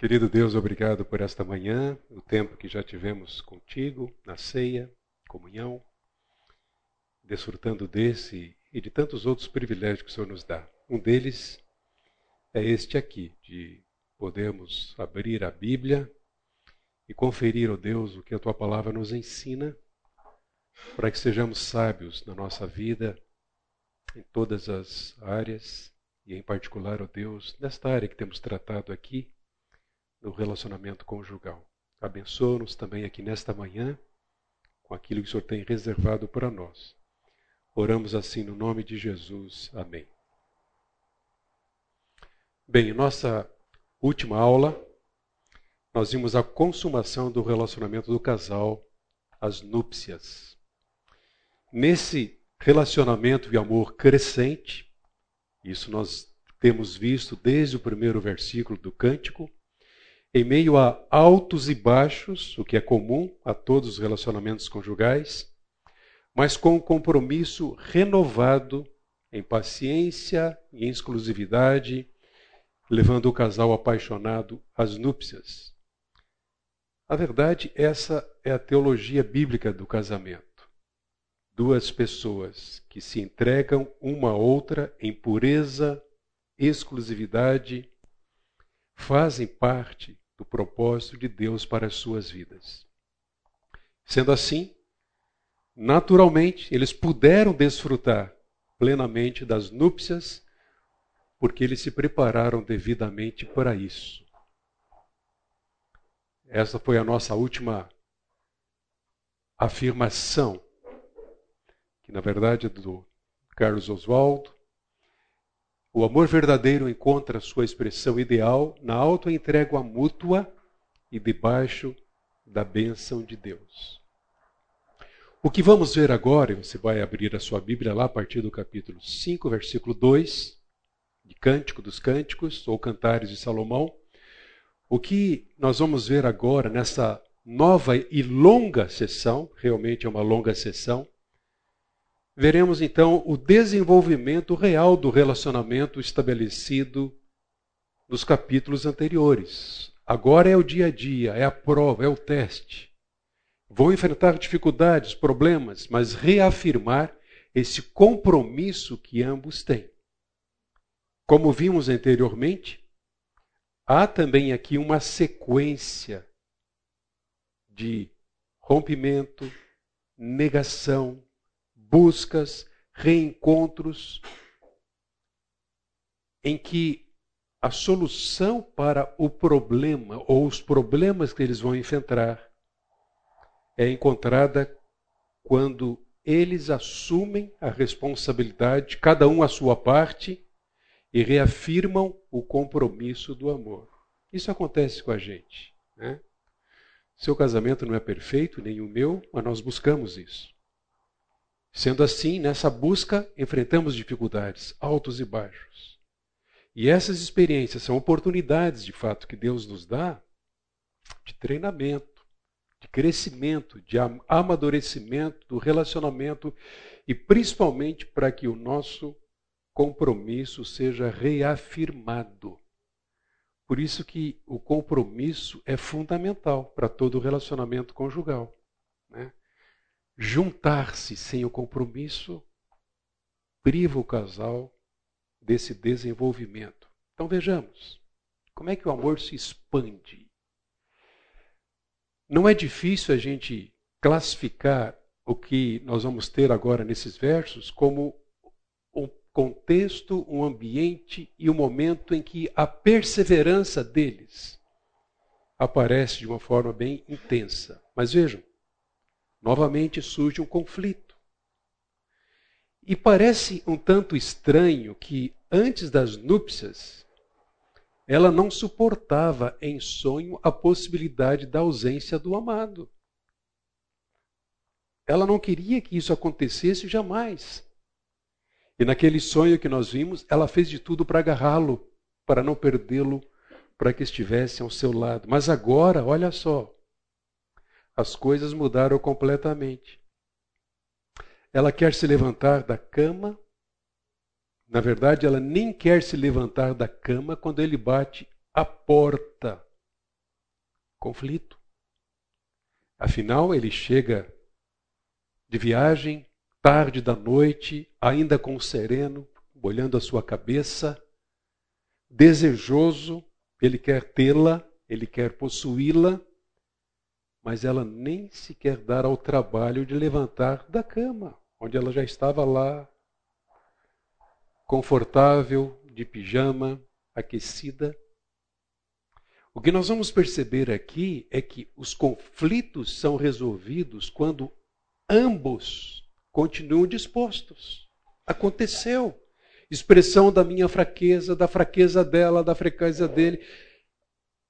Querido Deus, obrigado por esta manhã, o tempo que já tivemos contigo, na ceia, comunhão, desfrutando desse e de tantos outros privilégios que o Senhor nos dá. Um deles é este aqui, de podermos abrir a Bíblia e conferir, ó oh Deus, o que a tua palavra nos ensina, para que sejamos sábios na nossa vida, em todas as áreas, e em particular, ó oh Deus, nesta área que temos tratado aqui no relacionamento conjugal. Abençoa-nos também aqui nesta manhã com aquilo que o Senhor tem reservado para nós. Oramos assim no nome de Jesus. Amém. Bem, nossa última aula, nós vimos a consumação do relacionamento do casal, as núpcias. Nesse relacionamento de amor crescente, isso nós temos visto desde o primeiro versículo do cântico, em meio a altos e baixos, o que é comum a todos os relacionamentos conjugais, mas com um compromisso renovado em paciência e em exclusividade, levando o casal apaixonado às núpcias. A verdade, essa é a teologia bíblica do casamento. Duas pessoas que se entregam uma a outra em pureza, exclusividade fazem parte do propósito de Deus para as suas vidas. Sendo assim, naturalmente, eles puderam desfrutar plenamente das núpcias, porque eles se prepararam devidamente para isso. Essa foi a nossa última afirmação, que na verdade é do Carlos Oswaldo, o amor verdadeiro encontra sua expressão ideal na auto-entrega mútua e debaixo da bênção de Deus. O que vamos ver agora, você vai abrir a sua Bíblia lá a partir do capítulo 5, versículo 2, de Cântico dos Cânticos, ou Cantares de Salomão. O que nós vamos ver agora nessa nova e longa sessão, realmente é uma longa sessão, veremos então o desenvolvimento real do relacionamento estabelecido nos capítulos anteriores. Agora é o dia a dia, é a prova, é o teste. Vão enfrentar dificuldades, problemas, mas reafirmar esse compromisso que ambos têm. Como vimos anteriormente, há também aqui uma sequência de rompimento, negação, buscas, reencontros, em que a solução para o problema ou os problemas que eles vão enfrentar é encontrada quando eles assumem a responsabilidade, cada um a sua parte, e reafirmam o compromisso do amor. Isso acontece com a gente. Né? Seu casamento não é perfeito, nem o meu, mas nós buscamos isso. Sendo assim, nessa busca, enfrentamos dificuldades, altos e baixos. E essas experiências são oportunidades, de fato, que Deus nos dá de treinamento, de crescimento, de amadurecimento do relacionamento e principalmente para que o nosso compromisso seja reafirmado. Por isso que o compromisso é fundamental para todo relacionamento conjugal. Né? Juntar-se sem o compromisso priva o casal desse desenvolvimento. Então vejamos, como é que o amor se expande? Não é difícil a gente classificar o que nós vamos ter agora nesses versos como um contexto, um ambiente e um momento em que a perseverança deles aparece de uma forma bem intensa. Mas vejam, novamente surge um conflito. E parece um tanto estranho que, antes das núpcias, ela não suportava em sonho a possibilidade da ausência do amado. Ela não queria que isso acontecesse jamais. E naquele sonho que nós vimos, ela fez de tudo para agarrá-lo, para não perdê-lo, para que estivesse ao seu lado. Mas agora, olha só, as coisas mudaram completamente. Ela quer se levantar da cama. Na verdade, ela nem quer se levantar da cama quando ele bate a porta conflito. Afinal, ele chega de viagem, tarde da noite, ainda com o sereno, olhando a sua cabeça, desejoso, ele quer tê-la, ele quer possuí-la, mas ela nem sequer dar ao trabalho de levantar da cama, onde ela já estava lá, confortável, de pijama, aquecida. O que nós vamos perceber aqui é que os conflitos são resolvidos quando ambos continuam dispostos. Aconteceu. Expressão da minha fraqueza, da fraqueza dela, da fraqueza dele.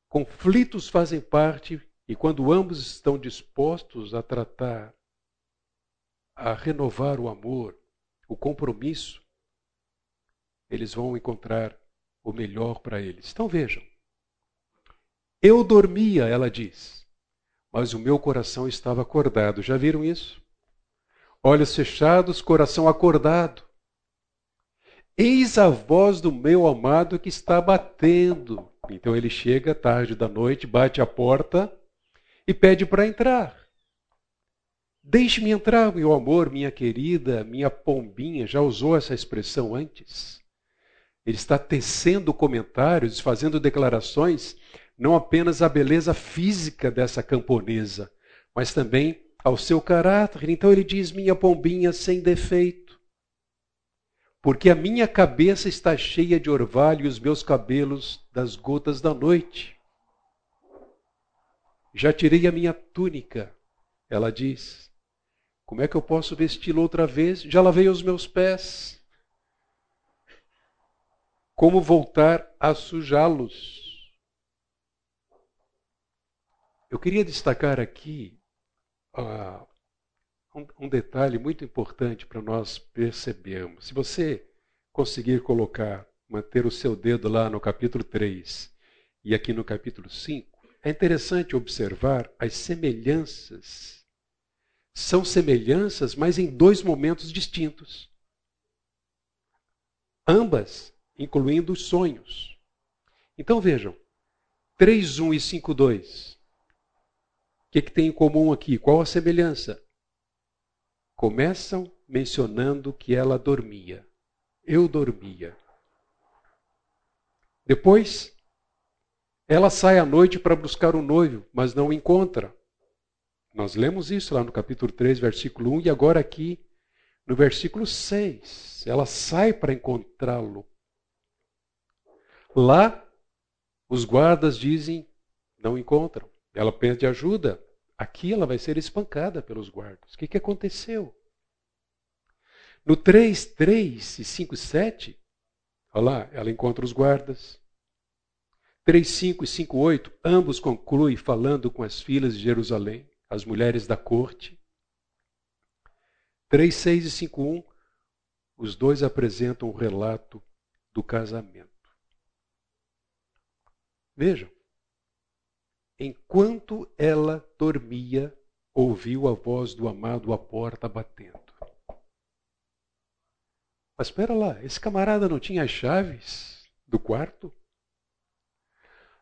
Conflitos fazem parte e quando ambos estão dispostos a tratar, a renovar o amor, o compromisso, eles vão encontrar o melhor para eles. Então vejam. Eu dormia, ela diz, mas o meu coração estava acordado. Já viram isso? Olhos fechados, coração acordado. Eis a voz do meu amado que está batendo. Então ele chega tarde da noite, bate a porta e pede para entrar. Deixe-me entrar, meu amor, minha querida, minha pombinha. Já usou essa expressão antes? Ele está tecendo comentários, fazendo declarações, não apenas à beleza física dessa camponesa, mas também ao seu caráter. Então ele diz: Minha pombinha sem defeito, porque a minha cabeça está cheia de orvalho e os meus cabelos das gotas da noite. Já tirei a minha túnica, ela diz. Como é que eu posso vesti-la outra vez? Já lavei os meus pés. Como voltar a sujá-los? Eu queria destacar aqui uh, um, um detalhe muito importante para nós percebermos. Se você conseguir colocar, manter o seu dedo lá no capítulo 3 e aqui no capítulo 5, é interessante observar as semelhanças. São semelhanças, mas em dois momentos distintos. Ambas incluindo os sonhos. Então vejam, 3.1 e 5.2. O que, que tem em comum aqui? Qual a semelhança? Começam mencionando que ela dormia. Eu dormia. Depois, ela sai à noite para buscar o noivo, mas não o encontra. Nós lemos isso lá no capítulo 3, versículo 1, e agora aqui no versículo 6. Ela sai para encontrá-lo. Lá, os guardas dizem, não encontram. Ela pede ajuda. Aqui ela vai ser espancada pelos guardas. O que, que aconteceu? No 3, 3 e 5, 7, olha lá, ela encontra os guardas. 3, 5 e 5, 8, ambos concluem falando com as filhas de Jerusalém, as mulheres da corte. 3, 6 e 5, 1, os dois apresentam o relato do casamento. Vejam, enquanto ela dormia, ouviu a voz do amado à porta batendo. Mas espera lá, esse camarada não tinha as chaves do quarto?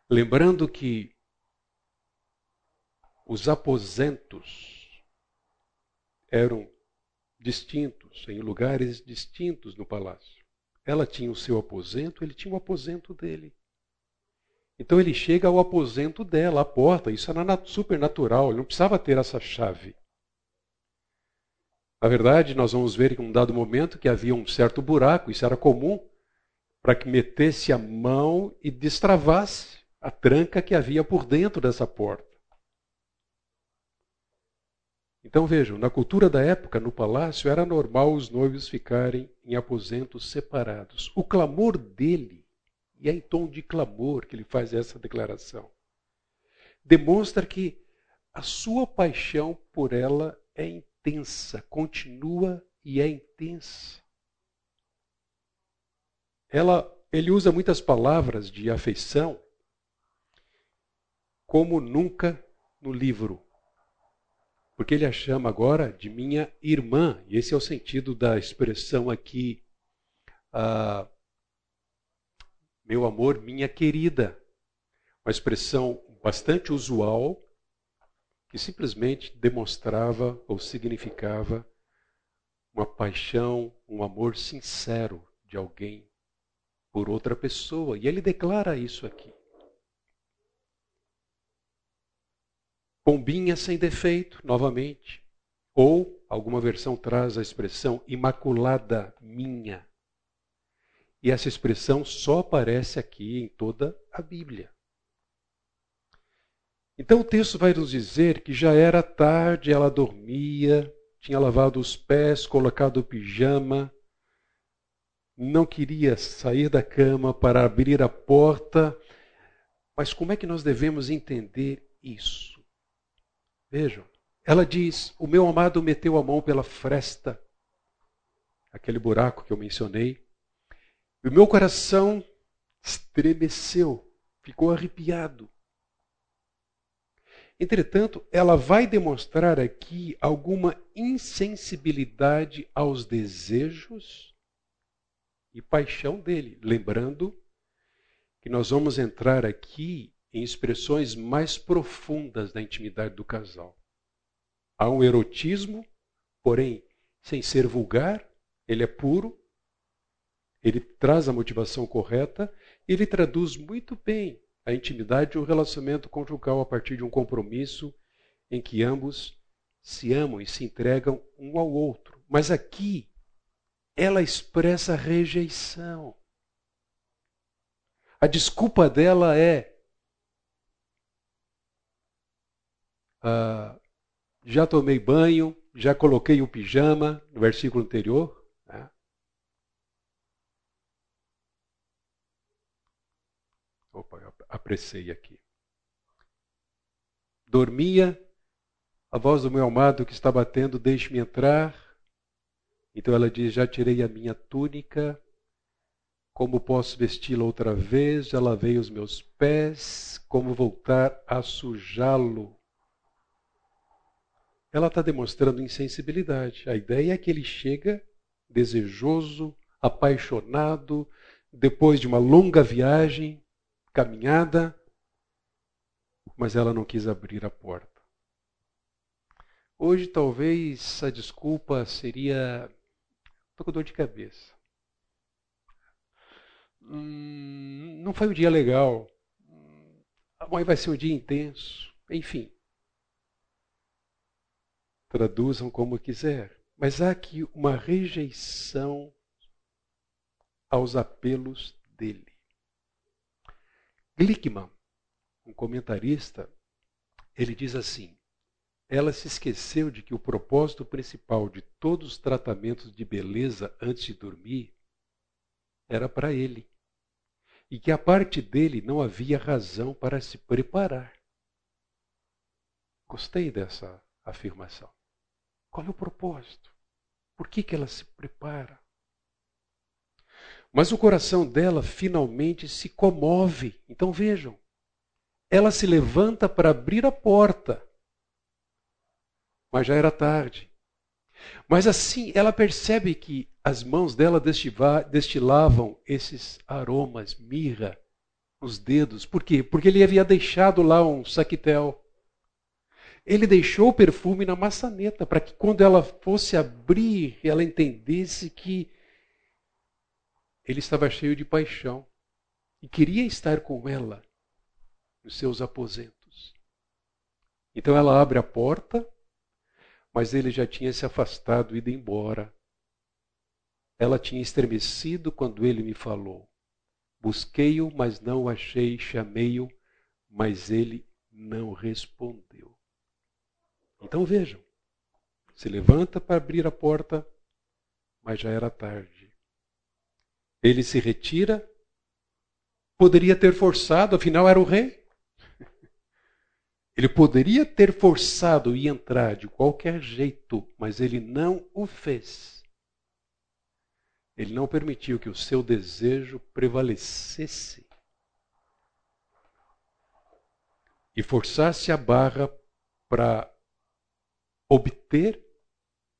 Lembrando que os aposentos eram distintos, em lugares distintos no palácio. Ela tinha o seu aposento, ele tinha o aposento dele. Então ele chega ao aposento dela, à porta. Isso era super natural, ele não precisava ter essa chave. Na verdade, nós vamos ver em um dado momento que havia um certo buraco, isso era comum, para que metesse a mão e destravasse a tranca que havia por dentro dessa porta. Então vejam, na cultura da época, no palácio, era normal os noivos ficarem em aposentos separados. O clamor dele e é em tom de clamor que ele faz essa declaração. Demonstra que a sua paixão por ela é intensa, continua e é intensa. Ela, ele usa muitas palavras de afeição, como nunca no livro. Porque ele a chama agora de minha irmã, e esse é o sentido da expressão aqui. Uh, meu amor, minha querida. Uma expressão bastante usual, que simplesmente demonstrava ou significava uma paixão, um amor sincero de alguém por outra pessoa. E ele declara isso aqui. Pombinha sem defeito, novamente. Ou, alguma versão traz a expressão imaculada minha. E essa expressão só aparece aqui em toda a Bíblia. Então o texto vai nos dizer que já era tarde, ela dormia, tinha lavado os pés, colocado o pijama, não queria sair da cama para abrir a porta. Mas como é que nós devemos entender isso? Vejam, ela diz: O meu amado meteu a mão pela fresta, aquele buraco que eu mencionei, e o meu coração estremeceu, ficou arrepiado. Entretanto, ela vai demonstrar aqui alguma insensibilidade aos desejos e paixão dele. Lembrando que nós vamos entrar aqui em expressões mais profundas da intimidade do casal. Há um erotismo, porém, sem ser vulgar, ele é puro, ele traz a motivação correta, ele traduz muito bem a intimidade e o relacionamento conjugal a partir de um compromisso em que ambos se amam e se entregam um ao outro. Mas aqui ela expressa rejeição. A desculpa dela é: ah, já tomei banho, já coloquei o pijama, no versículo anterior. Né? Opa, apressei aqui. Dormia, a voz do meu amado que está batendo, deixe-me entrar. Então ela diz: Já tirei a minha túnica, como posso vesti-la outra vez? Já lavei os meus pés, como voltar a sujá-lo? Ela está demonstrando insensibilidade. A ideia é que ele chega desejoso, apaixonado, depois de uma longa viagem, caminhada, mas ela não quis abrir a porta. Hoje, talvez a desculpa seria Estou com dor de cabeça. Hum, não foi um dia legal. Amanhã vai ser um dia intenso. Enfim. Traduzam como quiser. Mas há aqui uma rejeição aos apelos dele. Glickman, um comentarista, ele diz assim: ela se esqueceu de que o propósito principal de todos os tratamentos de beleza antes de dormir era para ele. E que a parte dele não havia razão para se preparar. Gostei dessa afirmação. Qual é o propósito? Por que, que ela se prepara? Mas o coração dela finalmente se comove. Então vejam, ela se levanta para abrir a porta mas já era tarde. Mas assim, ela percebe que as mãos dela destilavam esses aromas, mirra, nos dedos. Por quê? Porque ele havia deixado lá um saquitel. Ele deixou o perfume na maçaneta para que quando ela fosse abrir, ela entendesse que ele estava cheio de paixão e queria estar com ela nos seus aposentos. Então ela abre a porta mas ele já tinha se afastado e ido embora. Ela tinha estremecido quando ele me falou. Busquei-o, mas não o achei, chamei-o, mas ele não respondeu. Então vejam, se levanta para abrir a porta, mas já era tarde. Ele se retira, poderia ter forçado, afinal era o rei. Ele poderia ter forçado e entrar de qualquer jeito, mas ele não o fez. Ele não permitiu que o seu desejo prevalecesse e forçasse a barra para obter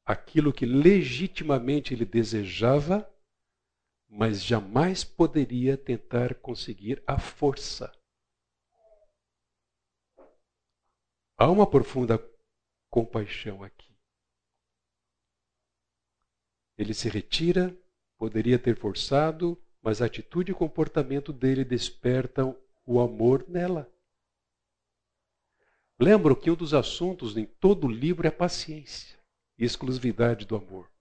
aquilo que legitimamente ele desejava, mas jamais poderia tentar conseguir à força. Há uma profunda compaixão aqui. Ele se retira, poderia ter forçado, mas a atitude e comportamento dele despertam o amor nela. Lembro que um dos assuntos em todo o livro é paciência e exclusividade do amor,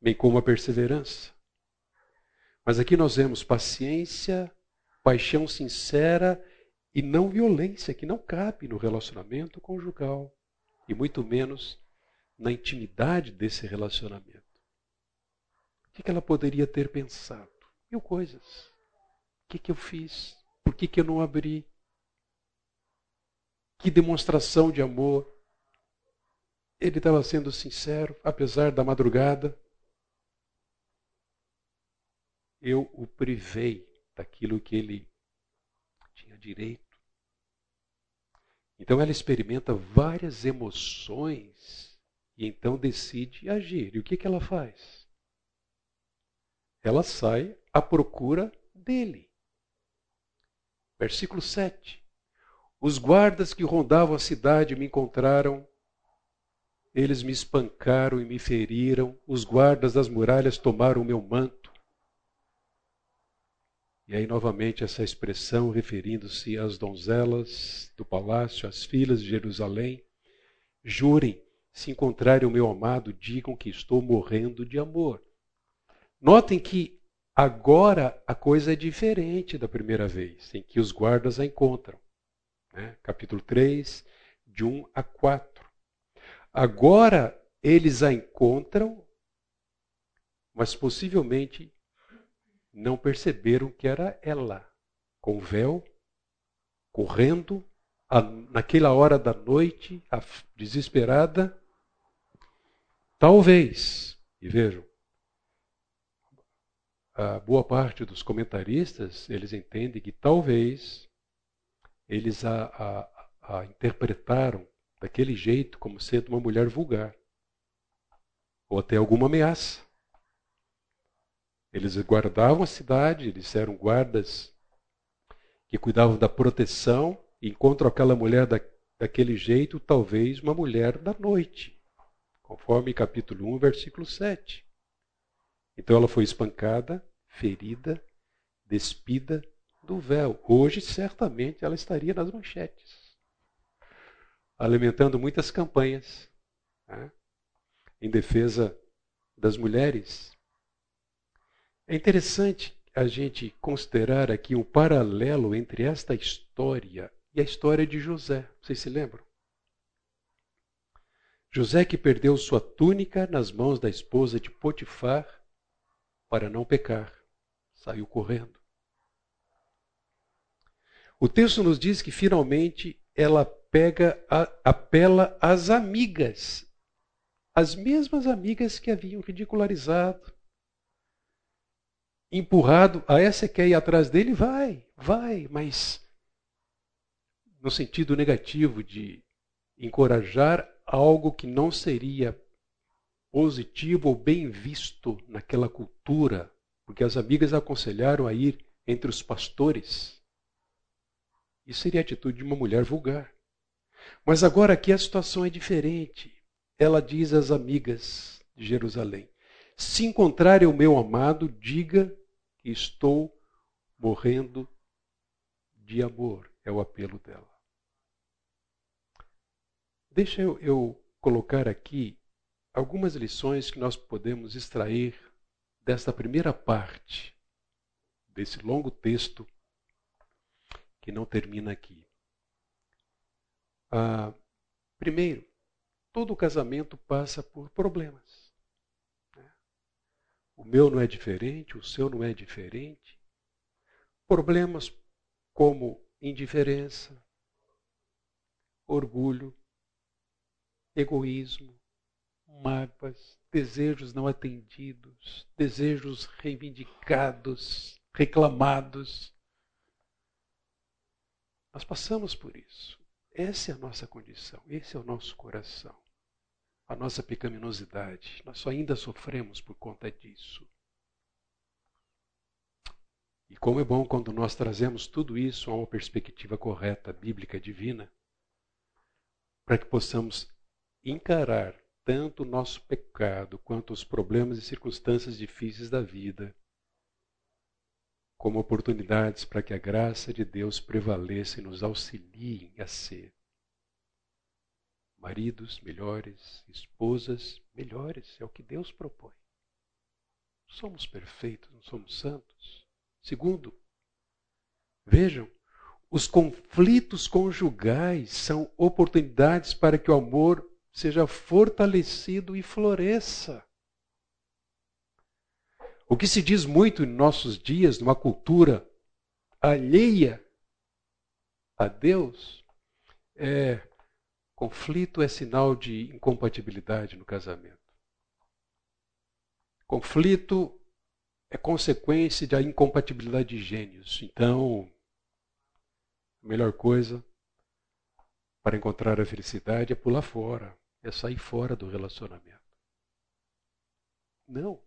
bem como a perseverança. Mas aqui nós vemos paciência, paixão sincera e não violência, que não cabe no relacionamento conjugal e muito menos na intimidade desse relacionamento. O que ela poderia ter pensado? Mil coisas. O que, que eu fiz? Por que, que eu não abri? Que demonstração de amor. Ele estava sendo sincero, apesar da madrugada. Eu o privei daquilo que ele tinha direito. Então ela experimenta várias emoções e então decide agir. E o que, que ela faz? Ela sai à procura dele. Versículo 7. Os guardas que rondavam a cidade me encontraram. Eles me espancaram e me feriram. Os guardas das muralhas tomaram o meu manto. E aí, novamente, essa expressão referindo-se às donzelas do palácio, às filhas de Jerusalém. Jurem, se encontrarem o meu amado, digam que estou morrendo de amor. Notem que agora a coisa é diferente da primeira vez, em que os guardas a encontram né? capítulo 3, de 1 a 4. Agora eles a encontram, mas possivelmente não perceberam que era ela, com o véu, correndo, a, naquela hora da noite, a, desesperada. Talvez, e vejam, a boa parte dos comentaristas, eles entendem que talvez eles a, a, a interpretaram daquele jeito como sendo uma mulher vulgar ou até alguma ameaça. Eles guardavam a cidade, eles eram guardas que cuidavam da proteção, e encontram aquela mulher da, daquele jeito, talvez uma mulher da noite, conforme capítulo 1, versículo 7. Então ela foi espancada, ferida, despida, do véu. Hoje, certamente, ela estaria nas manchetes, alimentando muitas campanhas né, em defesa das mulheres. É interessante a gente considerar aqui um paralelo entre esta história e a história de José. Vocês se lembram? José que perdeu sua túnica nas mãos da esposa de Potifar para não pecar, saiu correndo. O texto nos diz que finalmente ela pega, a, apela às amigas, as mesmas amigas que haviam ridicularizado, empurrado. A essa quer ir atrás dele, vai, vai, mas no sentido negativo de encorajar algo que não seria positivo ou bem visto naquela cultura, porque as amigas aconselharam a ir entre os pastores. Isso seria a atitude de uma mulher vulgar. Mas agora aqui a situação é diferente. Ela diz às amigas de Jerusalém: Se encontrarem o meu amado, diga que estou morrendo de amor. É o apelo dela. Deixa eu, eu colocar aqui algumas lições que nós podemos extrair desta primeira parte desse longo texto que não termina aqui. Ah, primeiro, todo casamento passa por problemas. Né? O meu não é diferente, o seu não é diferente. Problemas como indiferença, orgulho, egoísmo, mágoas, desejos não atendidos, desejos reivindicados, reclamados, nós passamos por isso. Essa é a nossa condição, esse é o nosso coração, a nossa pecaminosidade. Nós só ainda sofremos por conta disso. E como é bom quando nós trazemos tudo isso a uma perspectiva correta, bíblica, divina, para que possamos encarar tanto o nosso pecado quanto os problemas e circunstâncias difíceis da vida como oportunidades para que a graça de Deus prevaleça e nos auxiliem a ser maridos melhores, esposas melhores, é o que Deus propõe. Somos perfeitos, não somos santos. Segundo, vejam, os conflitos conjugais são oportunidades para que o amor seja fortalecido e floresça. O que se diz muito em nossos dias, numa cultura alheia a Deus, é conflito é sinal de incompatibilidade no casamento. Conflito é consequência da incompatibilidade de gênios. Então, a melhor coisa para encontrar a felicidade é pular fora, é sair fora do relacionamento. Não.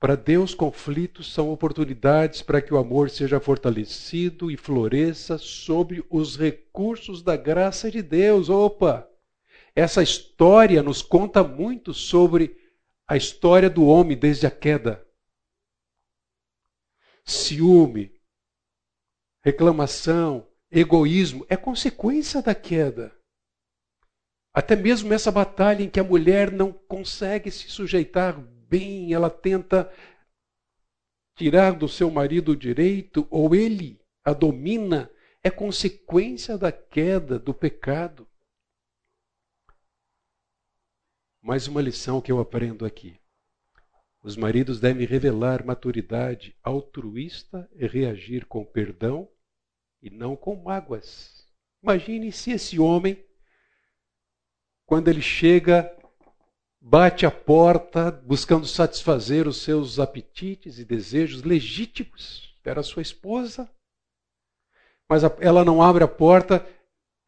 Para Deus, conflitos são oportunidades para que o amor seja fortalecido e floresça sobre os recursos da graça de Deus. Opa! Essa história nos conta muito sobre a história do homem desde a queda. Ciúme, reclamação, egoísmo é consequência da queda. Até mesmo essa batalha em que a mulher não consegue se sujeitar bem, ela tenta tirar do seu marido o direito, ou ele a domina, é consequência da queda, do pecado. Mais uma lição que eu aprendo aqui. Os maridos devem revelar maturidade altruísta e reagir com perdão e não com mágoas. Imagine se esse homem, quando ele chega, bate a porta buscando satisfazer os seus apetites e desejos legítimos. Era sua esposa, mas ela não abre a porta,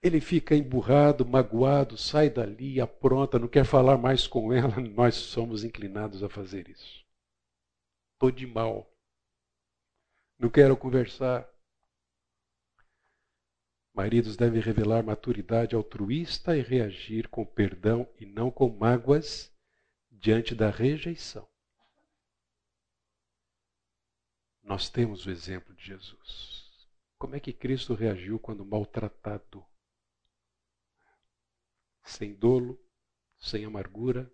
ele fica emburrado, magoado, sai dali, apronta, não quer falar mais com ela. Nós somos inclinados a fazer isso. Estou de mal. Não quero conversar. Maridos devem revelar maturidade altruísta e reagir com perdão e não com mágoas diante da rejeição. Nós temos o exemplo de Jesus. Como é que Cristo reagiu quando maltratado? sem dolo, sem amargura,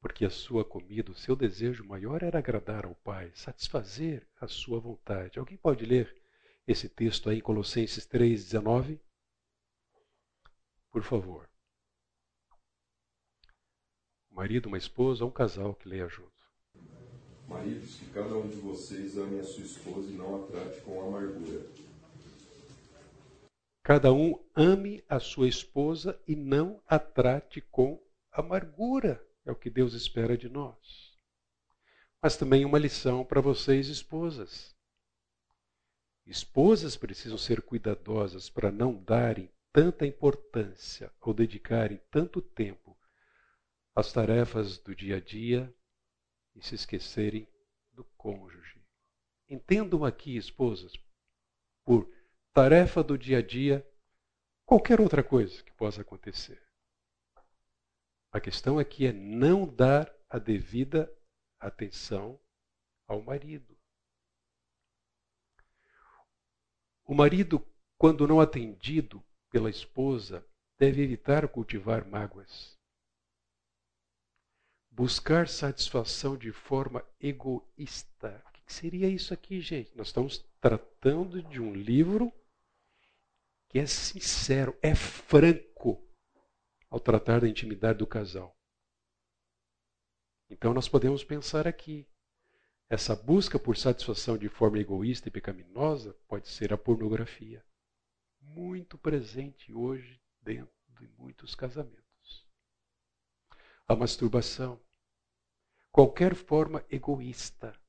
porque a sua comida, o seu desejo maior era agradar ao Pai, satisfazer a sua vontade. Alguém pode ler esse texto aí em Colossenses 3,19? Por favor. Um marido, uma esposa, um casal que leia junto. Maridos, que cada um de vocês ame a sua esposa e não a trate com amargura Cada um ame a sua esposa e não a trate com amargura. É o que Deus espera de nós. Mas também uma lição para vocês, esposas. Esposas precisam ser cuidadosas para não darem tanta importância ou dedicarem tanto tempo às tarefas do dia a dia e se esquecerem do cônjuge. Entendam aqui, esposas, por tarefa do dia a dia, qualquer outra coisa que possa acontecer. A questão aqui é não dar a devida atenção ao marido. O marido, quando não atendido pela esposa, deve evitar cultivar mágoas. Buscar satisfação de forma egoísta. O que seria isso aqui, gente? Nós estamos tratando de um livro que é sincero, é franco ao tratar da intimidade do casal. Então nós podemos pensar aqui. Essa busca por satisfação de forma egoísta e pecaminosa pode ser a pornografia, muito presente hoje dentro de muitos casamentos. A masturbação, qualquer forma egoísta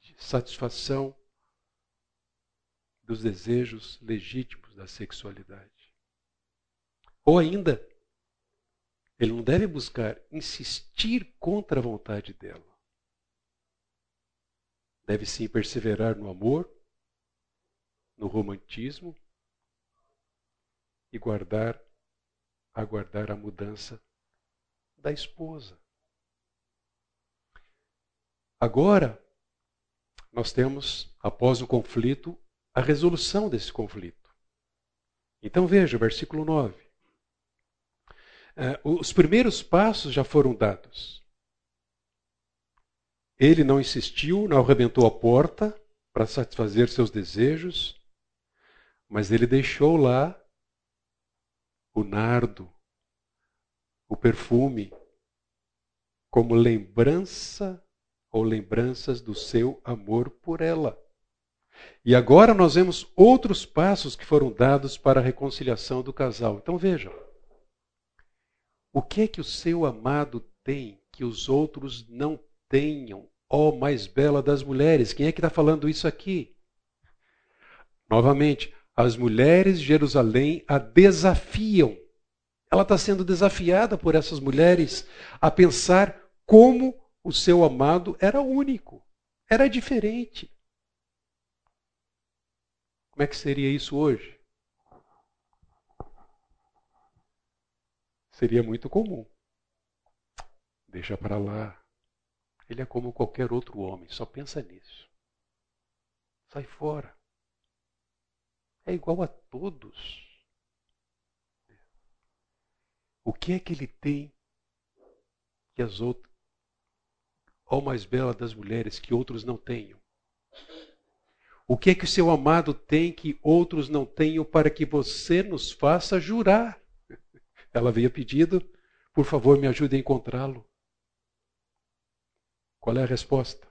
de satisfação dos desejos legítimos da sexualidade. Ou ainda, ele não deve buscar insistir contra a vontade dela. Deve sim perseverar no amor, no romantismo, e guardar, aguardar a mudança da esposa. Agora, nós temos, após o conflito, a resolução desse conflito. Então veja, versículo 9. Uh, os primeiros passos já foram dados. Ele não insistiu, não arrebentou a porta para satisfazer seus desejos, mas ele deixou lá o nardo, o perfume, como lembrança ou lembranças do seu amor por ela. E agora nós vemos outros passos que foram dados para a reconciliação do casal. Então vejam. O que é que o seu amado tem que os outros não tenham? Ó mais bela das mulheres. Quem é que está falando isso aqui? Novamente, as mulheres de Jerusalém a desafiam. Ela está sendo desafiada por essas mulheres a pensar como o seu amado era único, era diferente. Como é que seria isso hoje? Seria muito comum. Deixa para lá. Ele é como qualquer outro homem, só pensa nisso. Sai fora. É igual a todos. O que é que ele tem que as outras ó mais bela das mulheres, que outros não tenham? O que é que o seu amado tem que outros não tenham para que você nos faça jurar? Ela havia pedido, por favor, me ajude a encontrá-lo. Qual é a resposta?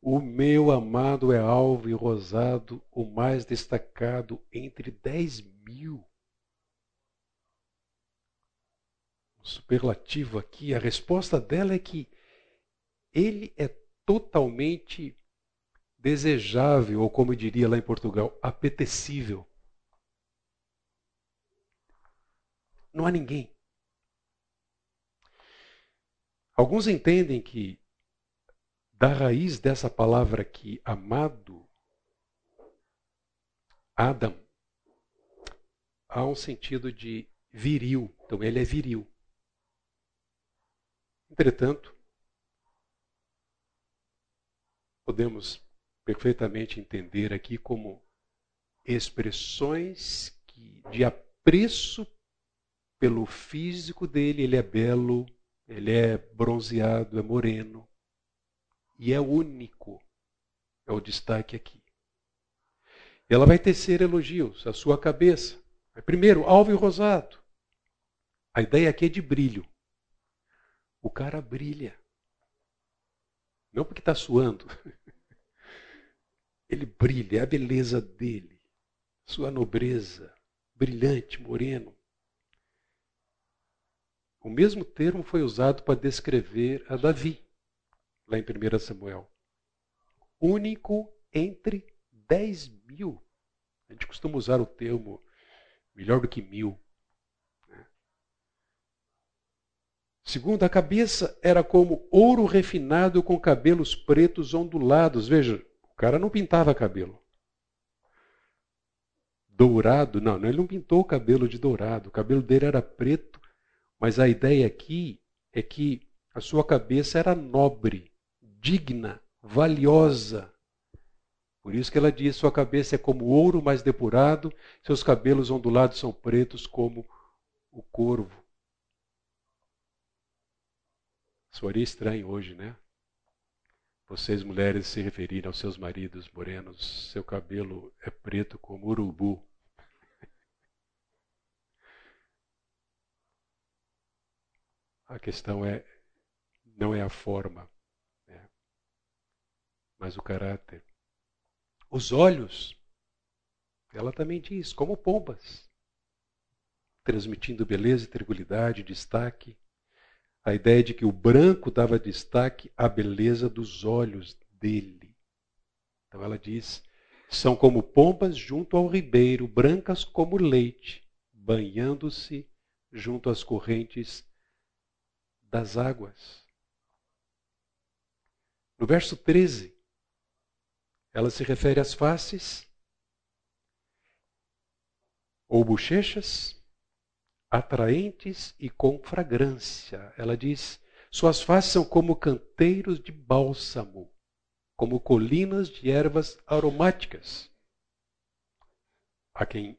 O meu amado é alvo e rosado, o mais destacado entre dez mil. superlativo aqui, a resposta dela é que ele é totalmente desejável, ou como diria lá em Portugal, apetecível. Não há ninguém. Alguns entendem que da raiz dessa palavra aqui, amado, Adam, há um sentido de viril. Então ele é viril. Entretanto, podemos perfeitamente entender aqui como expressões de apreço pelo físico dele, ele é belo, ele é bronzeado, é moreno e é único. É o destaque aqui. Ela vai tecer elogios à sua cabeça. Primeiro, alvo e rosado. A ideia aqui é de brilho. O cara brilha. Não porque está suando. Ele brilha, é a beleza dele, sua nobreza, brilhante, moreno. O mesmo termo foi usado para descrever a Davi, lá em 1 Samuel. Único entre dez mil. A gente costuma usar o termo melhor do que mil. Segundo, a cabeça era como ouro refinado com cabelos pretos ondulados. Veja, o cara não pintava cabelo. Dourado, não, ele não pintou o cabelo de dourado. O cabelo dele era preto, mas a ideia aqui é que a sua cabeça era nobre, digna, valiosa. Por isso que ela diz: sua cabeça é como ouro mais depurado, seus cabelos ondulados são pretos como o corvo. Soaria estranho hoje, né? Vocês mulheres se referirem aos seus maridos morenos, seu cabelo é preto como urubu. A questão é não é a forma, né? mas o caráter. Os olhos, ela também diz, como pombas, transmitindo beleza tranquilidade, destaque a ideia de que o branco dava destaque à beleza dos olhos dele. Então ela diz: são como pombas junto ao ribeiro, brancas como leite, banhando-se junto às correntes das águas. No verso 13, ela se refere às faces ou bochechas, atraentes e com fragrância. Ela diz: Suas faces são como canteiros de bálsamo, como colinas de ervas aromáticas. Há quem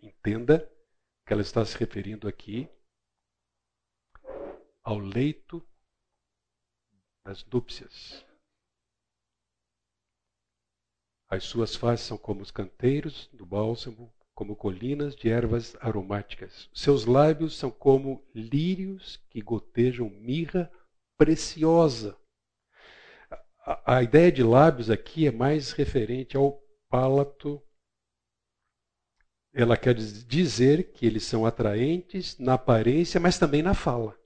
entenda que ela está se referindo aqui ao leito das núpcias. As suas faces são como os canteiros do bálsamo, como colinas de ervas aromáticas. Seus lábios são como lírios que gotejam mirra preciosa. A, a ideia de lábios aqui é mais referente ao palato. Ela quer dizer que eles são atraentes na aparência, mas também na fala.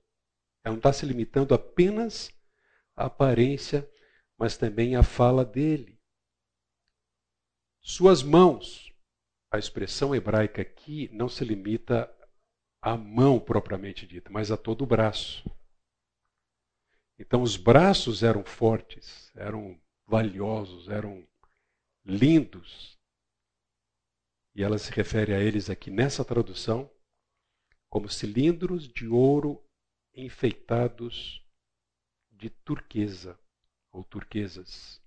Ela não está se limitando apenas à aparência, mas também à fala dele. Suas mãos, a expressão hebraica aqui não se limita à mão propriamente dita, mas a todo o braço. Então os braços eram fortes, eram valiosos, eram lindos. E ela se refere a eles aqui nessa tradução como cilindros de ouro enfeitados de turquesa ou turquesas.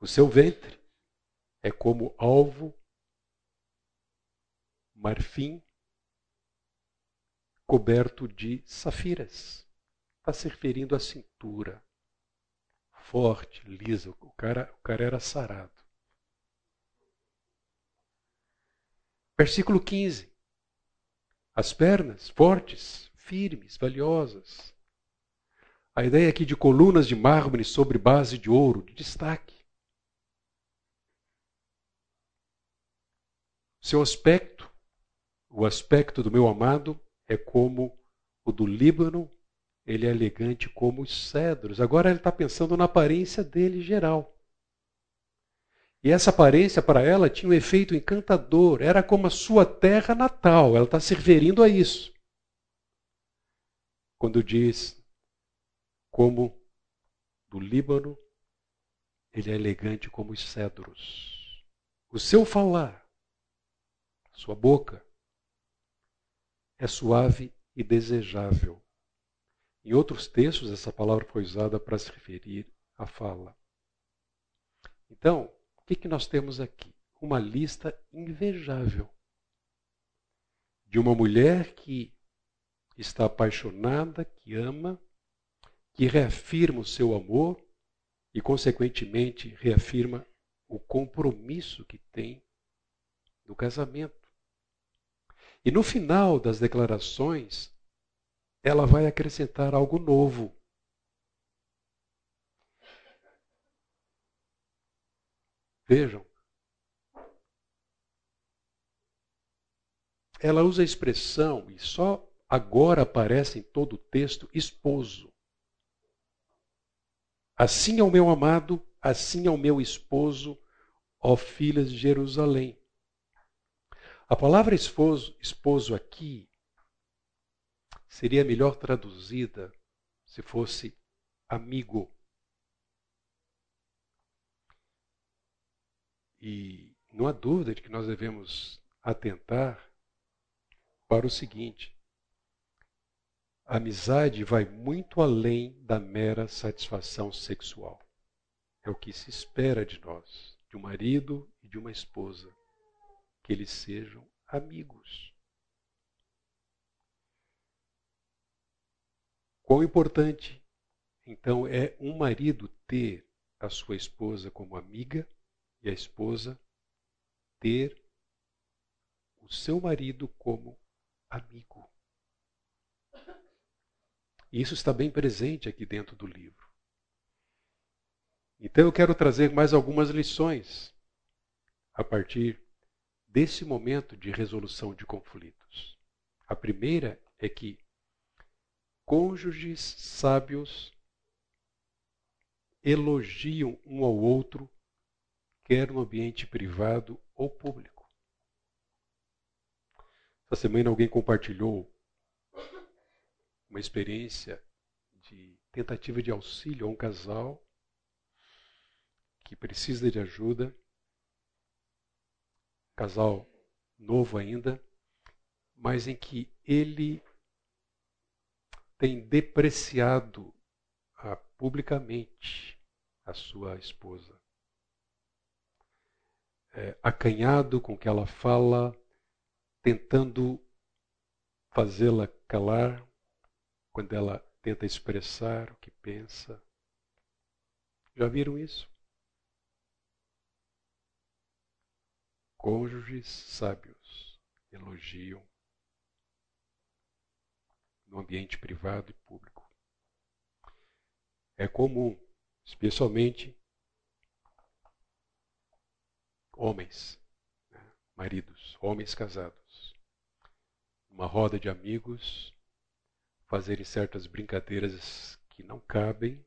O seu ventre é como alvo, marfim, coberto de safiras. Está se referindo à cintura. Forte, lisa. O cara, o cara era sarado. Versículo 15. As pernas fortes, firmes, valiosas. A ideia aqui de colunas de mármore sobre base de ouro, de destaque. Seu aspecto, o aspecto do meu amado, é como o do Líbano, ele é elegante como os cedros. Agora ele está pensando na aparência dele geral. E essa aparência para ela tinha um efeito encantador, era como a sua terra natal, ela está se referindo a isso quando diz como do Líbano ele é elegante como os cedros. O seu falar, sua boca, é suave e desejável. Em outros textos, essa palavra foi usada para se referir à fala. Então, o que, que nós temos aqui? Uma lista invejável de uma mulher que está apaixonada, que ama, que reafirma o seu amor e, consequentemente, reafirma o compromisso que tem do casamento. E no final das declarações, ela vai acrescentar algo novo. Vejam. Ela usa a expressão, e só agora aparece em todo o texto esposo. Assim é o meu amado, assim é o meu esposo, ó filhas de Jerusalém. A palavra esposo, esposo aqui seria melhor traduzida se fosse amigo. E não há dúvida de que nós devemos atentar para o seguinte: a amizade vai muito além da mera satisfação sexual. É o que se espera de nós, de um marido e de uma esposa, que eles sejam amigos. Quão importante, então, é um marido ter a sua esposa como amiga e a esposa ter o seu marido como amigo. E isso está bem presente aqui dentro do livro. Então eu quero trazer mais algumas lições a partir desse momento de resolução de conflitos. A primeira é que cônjuges sábios elogiam um ao outro, quer no ambiente privado ou público. Essa semana alguém compartilhou uma experiência de tentativa de auxílio a um casal que precisa de ajuda. Casal novo ainda, mas em que ele tem depreciado ah, publicamente a sua esposa. É, acanhado com o que ela fala, tentando fazê-la calar quando ela tenta expressar o que pensa. Já viram isso? Cônjuges sábios elogiam no ambiente privado e público. É comum, especialmente homens, né? maridos, homens casados, uma roda de amigos, fazerem certas brincadeiras que não cabem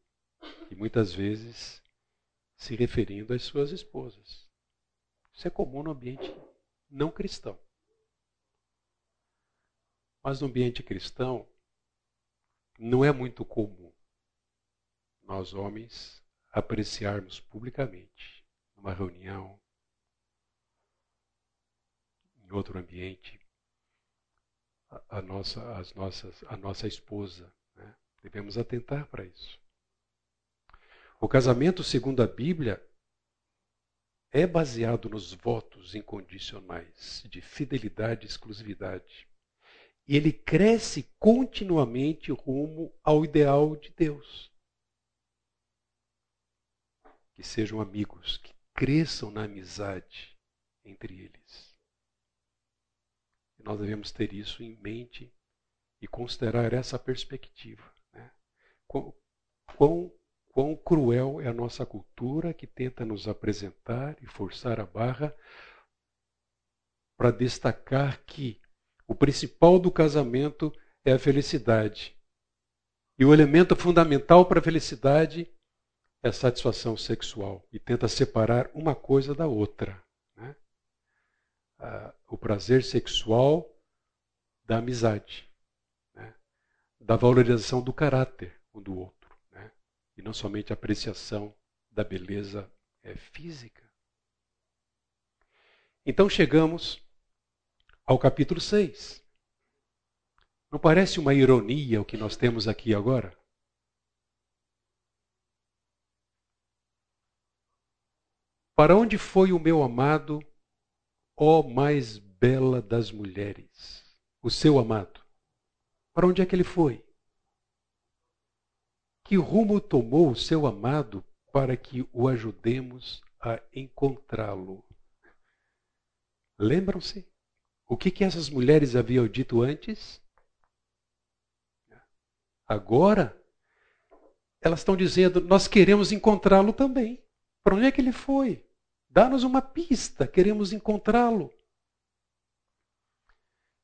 e muitas vezes se referindo às suas esposas. Isso é comum no ambiente não cristão. Mas no ambiente cristão, não é muito comum nós homens apreciarmos publicamente, numa reunião, em outro ambiente, a, nossa, as nossas, a nossa esposa. Né? Devemos atentar para isso. O casamento, segundo a Bíblia, é baseado nos votos incondicionais de fidelidade e exclusividade. E ele cresce continuamente rumo ao ideal de Deus. Que sejam amigos, que cresçam na amizade entre eles. Nós devemos ter isso em mente e considerar essa perspectiva. Né? Quão, quão quão cruel é a nossa cultura que tenta nos apresentar e forçar a barra para destacar que o principal do casamento é a felicidade. E o elemento fundamental para a felicidade é a satisfação sexual. E tenta separar uma coisa da outra. Né? Ah, o prazer sexual da amizade, né? da valorização do caráter um do outro e não somente a apreciação da beleza é, física. Então chegamos ao capítulo 6. Não parece uma ironia o que nós temos aqui agora? Para onde foi o meu amado, ó mais bela das mulheres? O seu amado. Para onde é que ele foi? Que rumo tomou o seu amado para que o ajudemos a encontrá-lo? Lembram-se? O que, que essas mulheres haviam dito antes? Agora, elas estão dizendo: Nós queremos encontrá-lo também. Para onde é que ele foi? Dá-nos uma pista, queremos encontrá-lo.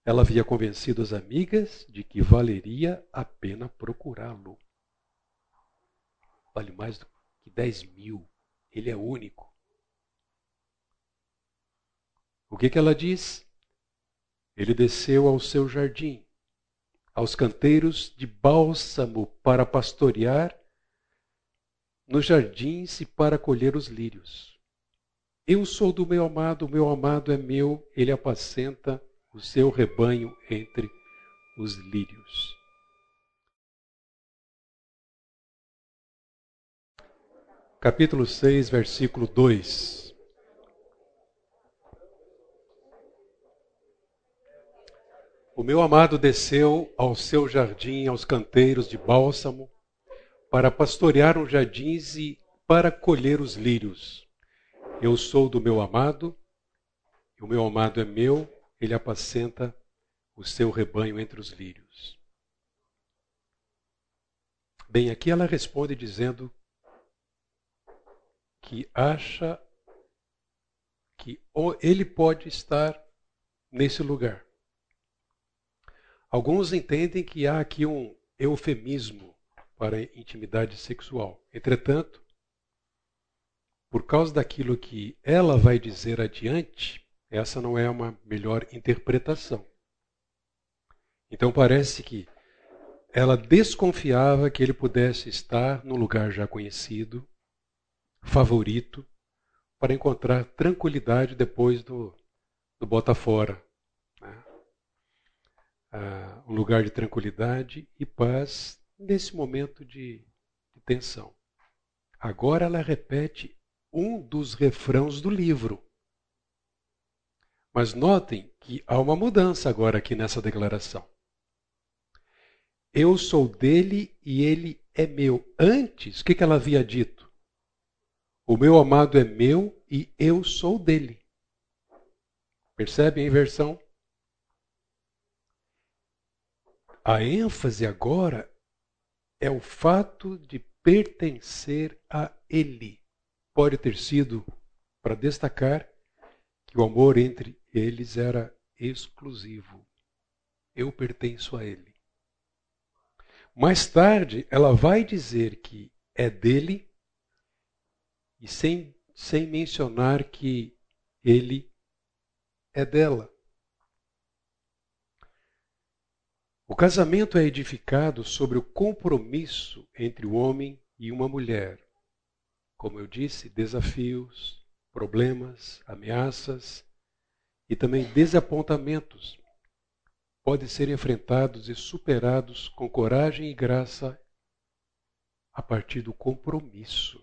Ela havia convencido as amigas de que valeria a pena procurá-lo vale mais do que 10 mil. Ele é único. O que, que ela diz? Ele desceu ao seu jardim, aos canteiros de bálsamo para pastorear nos jardins e para colher os lírios. Eu sou do meu amado, o meu amado é meu, ele apacenta o seu rebanho entre os lírios. capítulo 6, versículo 2. O meu amado desceu ao seu jardim, aos canteiros de bálsamo, para pastorear os jardins e para colher os lírios. Eu sou do meu amado, e o meu amado é meu, ele apacenta o seu rebanho entre os lírios. Bem, aqui ela responde dizendo que acha que ele pode estar nesse lugar. Alguns entendem que há aqui um eufemismo para intimidade sexual. Entretanto, por causa daquilo que ela vai dizer adiante, essa não é uma melhor interpretação. Então parece que ela desconfiava que ele pudesse estar no lugar já conhecido, favorito para encontrar tranquilidade depois do, do Botafora. Né? Ah, um lugar de tranquilidade e paz nesse momento de, de tensão. Agora ela repete um dos refrãos do livro. Mas notem que há uma mudança agora aqui nessa declaração. Eu sou dele e ele é meu. Antes, o que ela havia dito? O meu amado é meu e eu sou dele. Percebe a inversão? A ênfase agora é o fato de pertencer a ele. Pode ter sido para destacar que o amor entre eles era exclusivo. Eu pertenço a ele. Mais tarde, ela vai dizer que é dele e sem, sem mencionar que ele é dela. O casamento é edificado sobre o compromisso entre o homem e uma mulher. Como eu disse, desafios, problemas, ameaças e também desapontamentos podem ser enfrentados e superados com coragem e graça a partir do compromisso.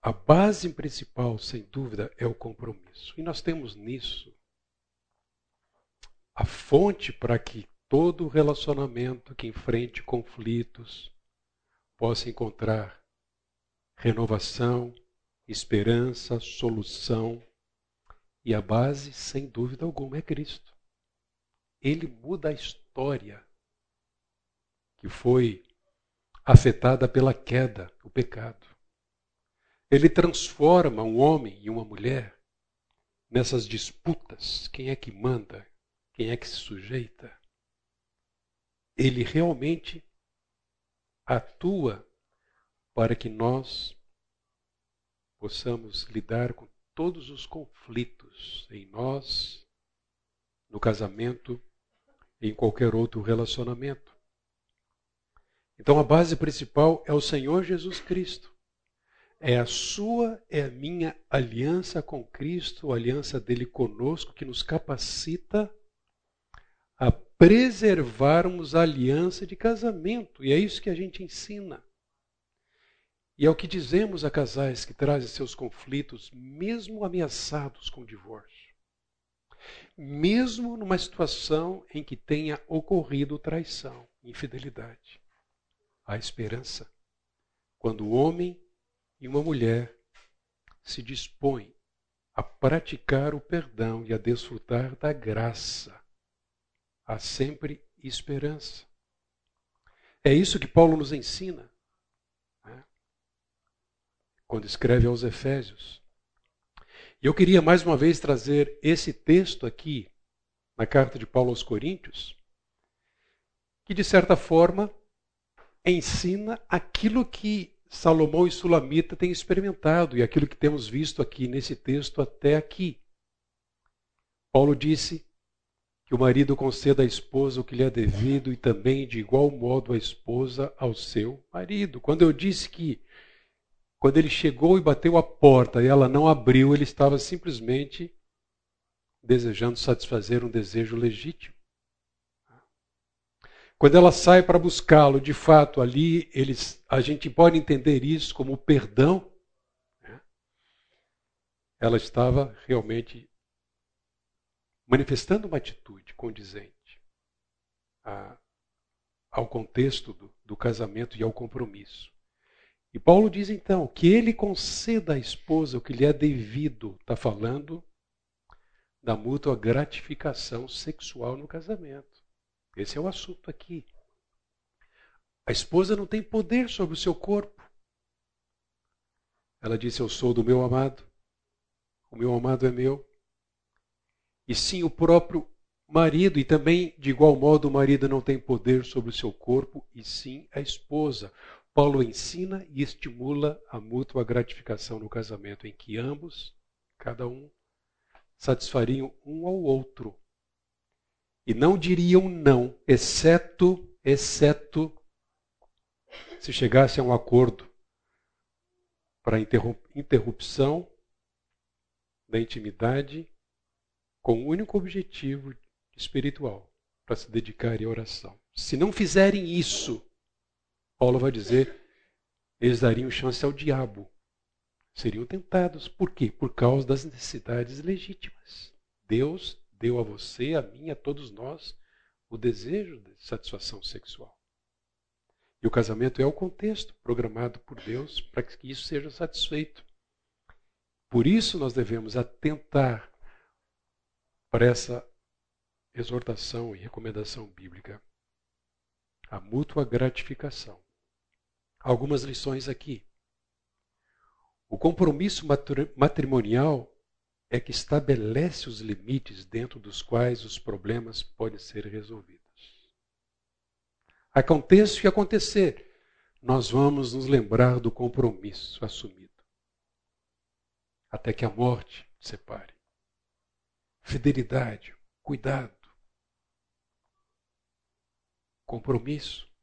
A base principal, sem dúvida, é o compromisso. E nós temos nisso a fonte para que todo relacionamento que enfrente conflitos possa encontrar renovação, esperança, solução. E a base, sem dúvida alguma, é Cristo. Ele muda a história que foi afetada pela queda, o pecado. Ele transforma um homem e uma mulher nessas disputas: quem é que manda, quem é que se sujeita? Ele realmente atua para que nós possamos lidar com todos os conflitos em nós, no casamento em qualquer outro relacionamento. Então a base principal é o Senhor Jesus Cristo. É a sua, é a minha aliança com Cristo, a aliança dele conosco que nos capacita a preservarmos a aliança de casamento. E é isso que a gente ensina. E é o que dizemos a casais que trazem seus conflitos, mesmo ameaçados com divórcio. Mesmo numa situação em que tenha ocorrido traição, infidelidade. Há esperança. Quando o homem e uma mulher se dispõem a praticar o perdão e a desfrutar da graça há sempre esperança. É isso que Paulo nos ensina? Quando escreve aos Efésios. E eu queria mais uma vez trazer esse texto aqui, na carta de Paulo aos Coríntios, que de certa forma ensina aquilo que Salomão e Sulamita têm experimentado e aquilo que temos visto aqui nesse texto até aqui. Paulo disse: que o marido conceda à esposa o que lhe é devido e também, de igual modo, a esposa ao seu marido. Quando eu disse que, quando ele chegou e bateu a porta e ela não abriu, ele estava simplesmente desejando satisfazer um desejo legítimo. Quando ela sai para buscá-lo, de fato, ali eles, a gente pode entender isso como perdão. Né? Ela estava realmente manifestando uma atitude condizente a, ao contexto do, do casamento e ao compromisso. E Paulo diz então que ele conceda à esposa o que lhe é devido, está falando da mútua gratificação sexual no casamento. Esse é o assunto aqui. A esposa não tem poder sobre o seu corpo. Ela disse: Eu sou do meu amado, o meu amado é meu e sim o próprio marido, e também, de igual modo, o marido não tem poder sobre o seu corpo, e sim a esposa. Paulo ensina e estimula a mútua gratificação no casamento, em que ambos, cada um, satisfariam um ao outro. E não diriam não, exceto, exceto, se chegasse a um acordo para interrupção da intimidade com o um único objetivo espiritual para se dedicarem à oração. Se não fizerem isso, Paulo vai dizer, eles dariam chance ao diabo. Seriam tentados. Por quê? Por causa das necessidades legítimas. Deus deu a você, a mim, a todos nós, o desejo de satisfação sexual. E o casamento é o contexto programado por Deus para que isso seja satisfeito. Por isso nós devemos atentar para essa exortação e recomendação bíblica. A mútua gratificação. Algumas lições aqui. O compromisso matrimonial é que estabelece os limites dentro dos quais os problemas podem ser resolvidos. Aconteça o que acontecer, nós vamos nos lembrar do compromisso assumido. Até que a morte separe. Fidelidade, cuidado, compromisso.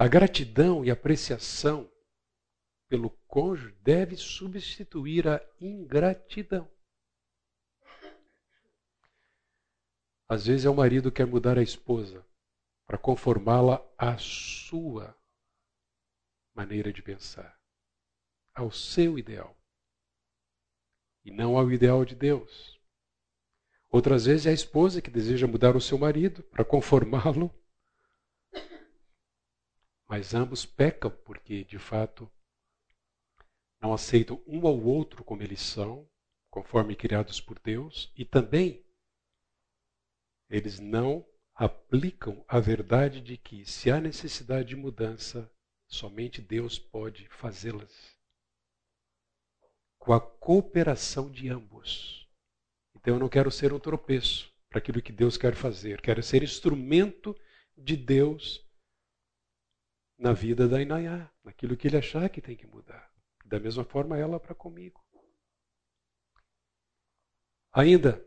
A gratidão e apreciação pelo cônjuge deve substituir a ingratidão. Às vezes é o marido que quer mudar a esposa para conformá-la à sua maneira de pensar, ao seu ideal, e não ao ideal de Deus. Outras vezes é a esposa que deseja mudar o seu marido para conformá-lo, mas ambos pecam porque, de fato, não aceitam um ao outro como eles são, conforme criados por Deus, e também eles não aplicam a verdade de que, se há necessidade de mudança, somente Deus pode fazê-las. Com a cooperação de ambos. Então eu não quero ser um tropeço para aquilo que Deus quer fazer. Quero ser instrumento de Deus na vida da Inayá, naquilo que ele achar que tem que mudar. Da mesma forma, ela para comigo. Ainda,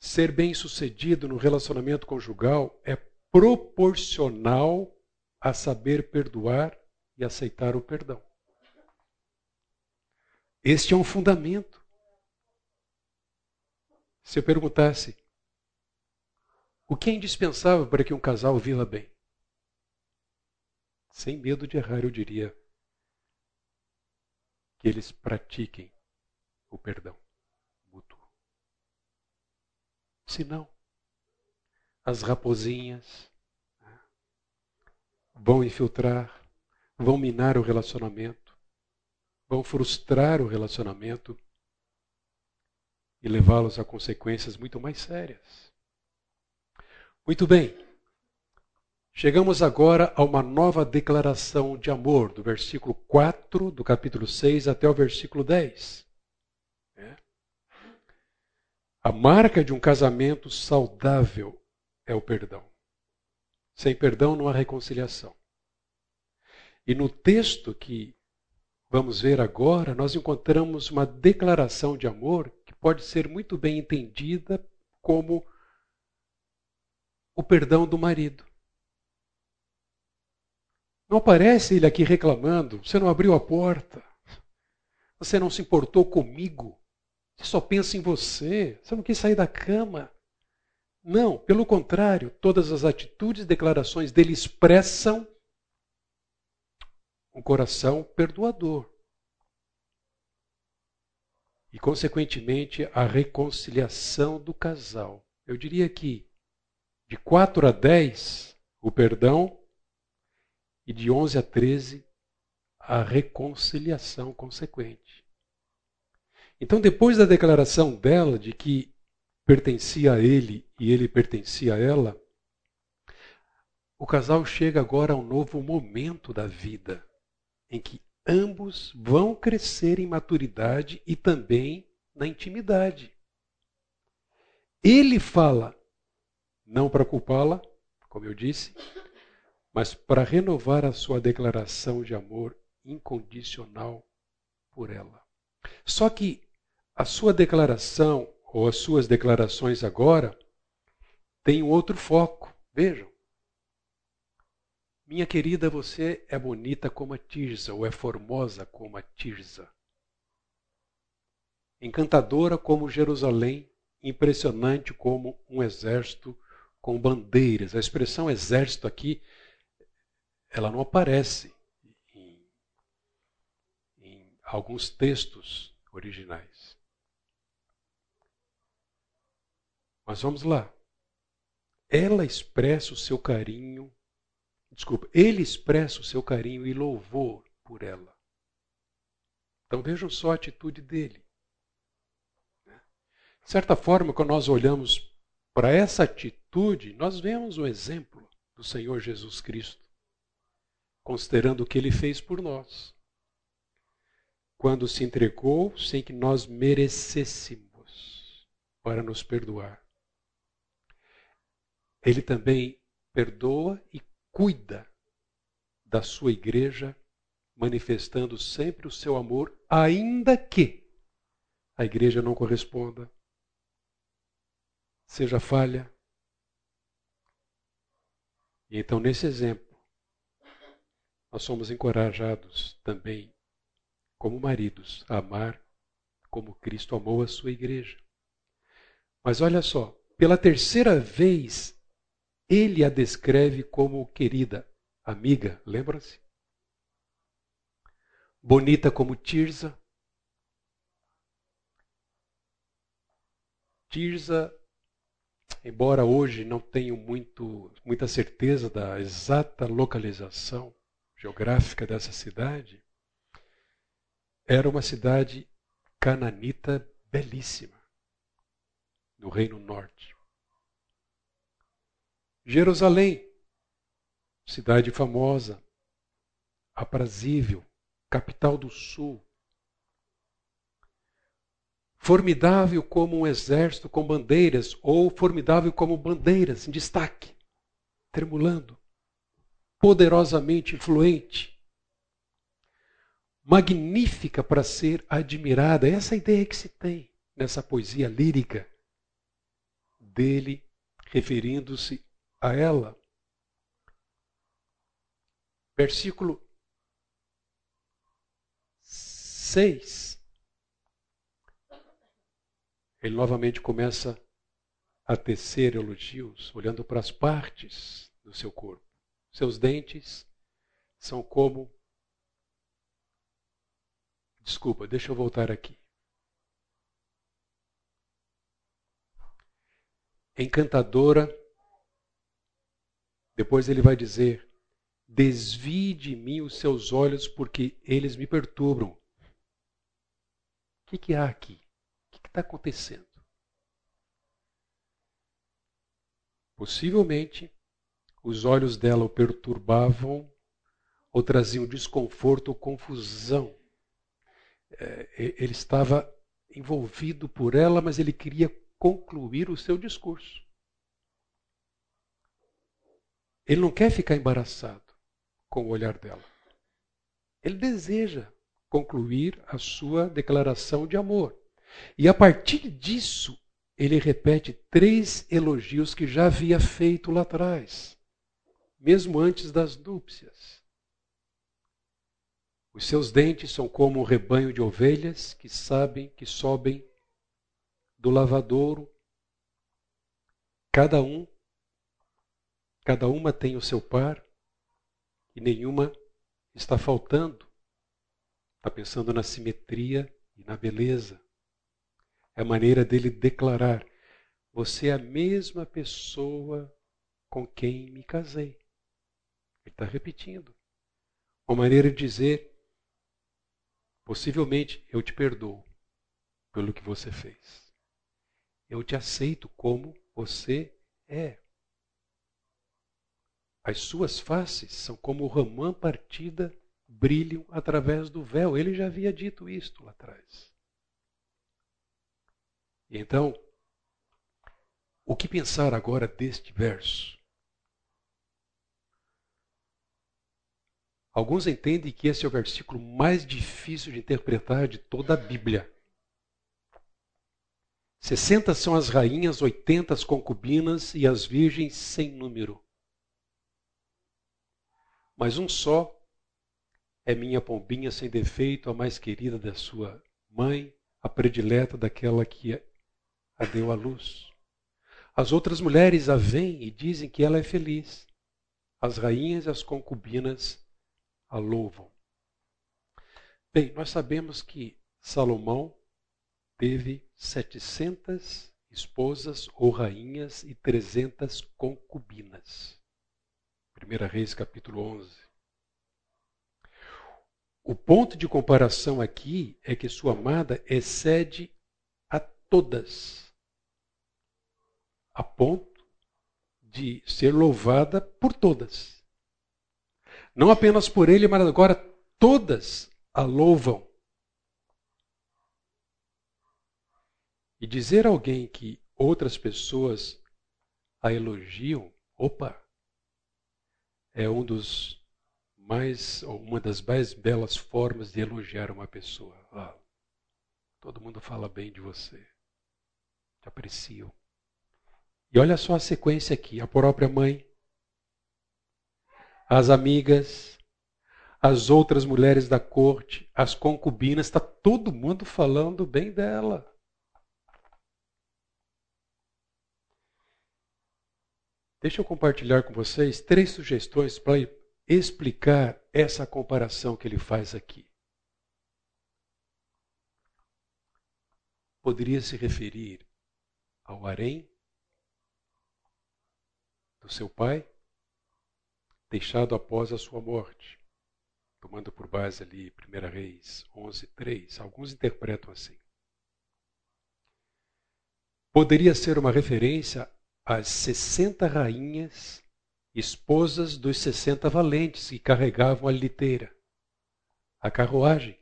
ser bem-sucedido no relacionamento conjugal é proporcional a saber perdoar e aceitar o perdão. Este é um fundamento. Se eu perguntasse o que é indispensável para que um casal viva bem? Sem medo de errar, eu diria que eles pratiquem o perdão mútuo. Se não, as raposinhas né, vão infiltrar, vão minar o relacionamento, vão frustrar o relacionamento e levá-los a consequências muito mais sérias. Muito bem. Chegamos agora a uma nova declaração de amor, do versículo 4 do capítulo 6 até o versículo 10. É. A marca de um casamento saudável é o perdão. Sem perdão não há reconciliação. E no texto que vamos ver agora, nós encontramos uma declaração de amor que pode ser muito bem entendida como o perdão do marido. Não aparece ele aqui reclamando: você não abriu a porta, você não se importou comigo, você só pensa em você, você não quis sair da cama. Não, pelo contrário, todas as atitudes e declarações dele expressam um coração perdoador. E, consequentemente, a reconciliação do casal. Eu diria que, de 4 a 10, o perdão e de 11 a 13 a reconciliação consequente. Então, depois da declaração dela de que pertencia a ele e ele pertencia a ela, o casal chega agora a um novo momento da vida em que ambos vão crescer em maturidade e também na intimidade. Ele fala, não para culpá-la, como eu disse, mas para renovar a sua declaração de amor incondicional por ela. Só que a sua declaração, ou as suas declarações agora, têm um outro foco. Vejam. Minha querida, você é bonita como a Tirza, ou é formosa como a Tirza. encantadora como Jerusalém, impressionante como um exército com bandeiras. A expressão exército aqui, ela não aparece em, em alguns textos originais. Mas vamos lá. Ela expressa o seu carinho, desculpa, ele expressa o seu carinho e louvor por ela. Então vejam só a atitude dele. De certa forma, quando nós olhamos para essa atitude, nós vemos o exemplo do Senhor Jesus Cristo, considerando o que ele fez por nós. Quando se entregou sem que nós merecêssemos para nos perdoar. Ele também perdoa e cuida da sua igreja, manifestando sempre o seu amor, ainda que a igreja não corresponda, seja falha. E então, nesse exemplo, nós somos encorajados também, como maridos, a amar como Cristo amou a sua igreja. Mas olha só, pela terceira vez, ele a descreve como querida, amiga, lembra-se? Bonita como Tirza. Tirza embora hoje não tenho muito, muita certeza da exata localização geográfica dessa cidade, era uma cidade cananita belíssima, no Reino Norte. Jerusalém, cidade famosa, aprazível, capital do Sul, formidável como um exército com bandeiras, ou formidável como bandeiras em destaque, tremulando, poderosamente influente, magnífica para ser admirada. Essa é a ideia que se tem nessa poesia lírica dele, referindo-se a ela. Versículo 6 ele novamente começa a tecer elogios, olhando para as partes do seu corpo. Seus dentes são como. Desculpa, deixa eu voltar aqui. Encantadora. Depois ele vai dizer: Desvie de mim os seus olhos, porque eles me perturbam. O que, que há aqui? está acontecendo? Possivelmente, os olhos dela o perturbavam ou traziam desconforto ou confusão. É, ele estava envolvido por ela, mas ele queria concluir o seu discurso. Ele não quer ficar embaraçado com o olhar dela. Ele deseja concluir a sua declaração de amor. E a partir disso, ele repete três elogios que já havia feito lá atrás, mesmo antes das núpcias. Os seus dentes são como um rebanho de ovelhas que sabem que sobem do lavadouro. Cada um, cada uma tem o seu par e nenhuma está faltando. Está pensando na simetria e na beleza. É a maneira dele declarar: Você é a mesma pessoa com quem me casei. Ele está repetindo. Uma maneira de dizer: Possivelmente eu te perdoo pelo que você fez. Eu te aceito como você é. As suas faces são como ramã partida, brilham através do véu. Ele já havia dito isto lá atrás. Então, o que pensar agora deste verso? Alguns entendem que esse é o versículo mais difícil de interpretar de toda a Bíblia. 60 são as rainhas, 80 as concubinas e as virgens sem número. Mas um só é minha pombinha sem defeito, a mais querida da sua mãe, a predileta daquela que a deu à luz. As outras mulheres a veem e dizem que ela é feliz. As rainhas e as concubinas a louvam. Bem, nós sabemos que Salomão teve 700 esposas ou rainhas e 300 concubinas. 1 Reis capítulo 11. O ponto de comparação aqui é que sua amada excede a todas, a ponto de ser louvada por todas. Não apenas por ele, mas agora todas a louvam. E dizer a alguém que outras pessoas a elogiam, opa, é um dos mais, uma das mais belas formas de elogiar uma pessoa. Ah, todo mundo fala bem de você, te apreciam. E olha só a sequência aqui: a própria mãe, as amigas, as outras mulheres da corte, as concubinas, está todo mundo falando bem dela. Deixa eu compartilhar com vocês três sugestões para explicar essa comparação que ele faz aqui. Poderia se referir ao harém do seu pai, deixado após a sua morte, tomando por base ali 1 Reis 11, 3. Alguns interpretam assim. Poderia ser uma referência às 60 rainhas esposas dos sessenta valentes que carregavam a liteira, a carruagem.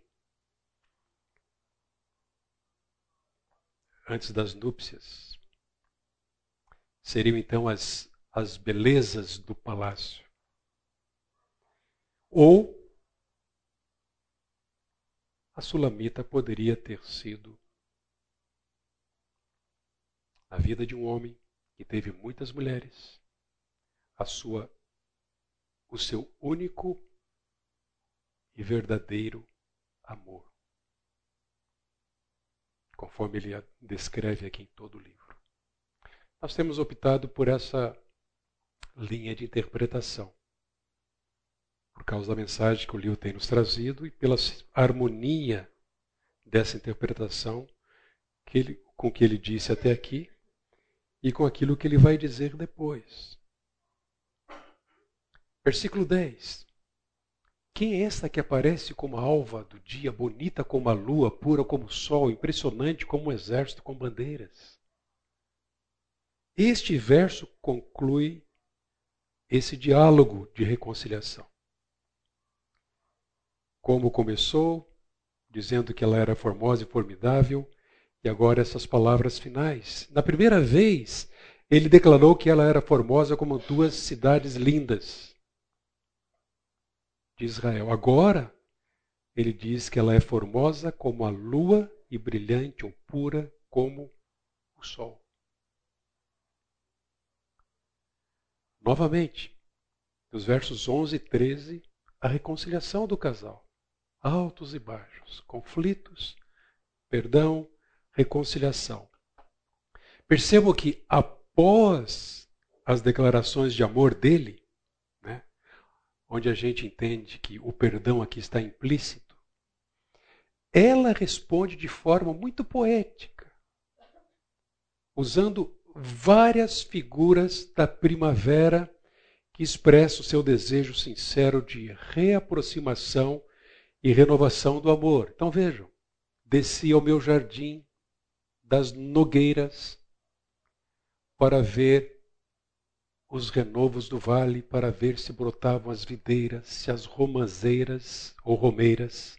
Antes das núpcias. Seriam então as, as belezas do palácio. Ou a sulamita poderia ter sido a vida de um homem que teve muitas mulheres a sua o seu único e verdadeiro amor. Conforme ele descreve aqui em todo o livro. Nós temos optado por essa linha de interpretação, por causa da mensagem que o livro tem nos trazido e pela harmonia dessa interpretação que ele, com o que ele disse até aqui e com aquilo que ele vai dizer depois. Versículo 10. Quem é esta que aparece como a alva do dia, bonita como a lua, pura como o sol, impressionante como um exército com bandeiras? Este verso conclui esse diálogo de reconciliação. Como começou, dizendo que ela era formosa e formidável, e agora essas palavras finais. Na primeira vez, ele declarou que ela era formosa como duas cidades lindas de Israel. Agora, ele diz que ela é formosa como a lua e brilhante ou pura como o sol. Novamente, nos versos 11 e 13, a reconciliação do casal. Altos e baixos, conflitos, perdão, reconciliação. Percebo que após as declarações de amor dele, onde a gente entende que o perdão aqui está implícito, ela responde de forma muito poética, usando várias figuras da primavera que expressam o seu desejo sincero de reaproximação e renovação do amor. Então vejam, desci ao meu jardim das nogueiras para ver os renovos do vale para ver se brotavam as videiras, se as romazeiras ou romeiras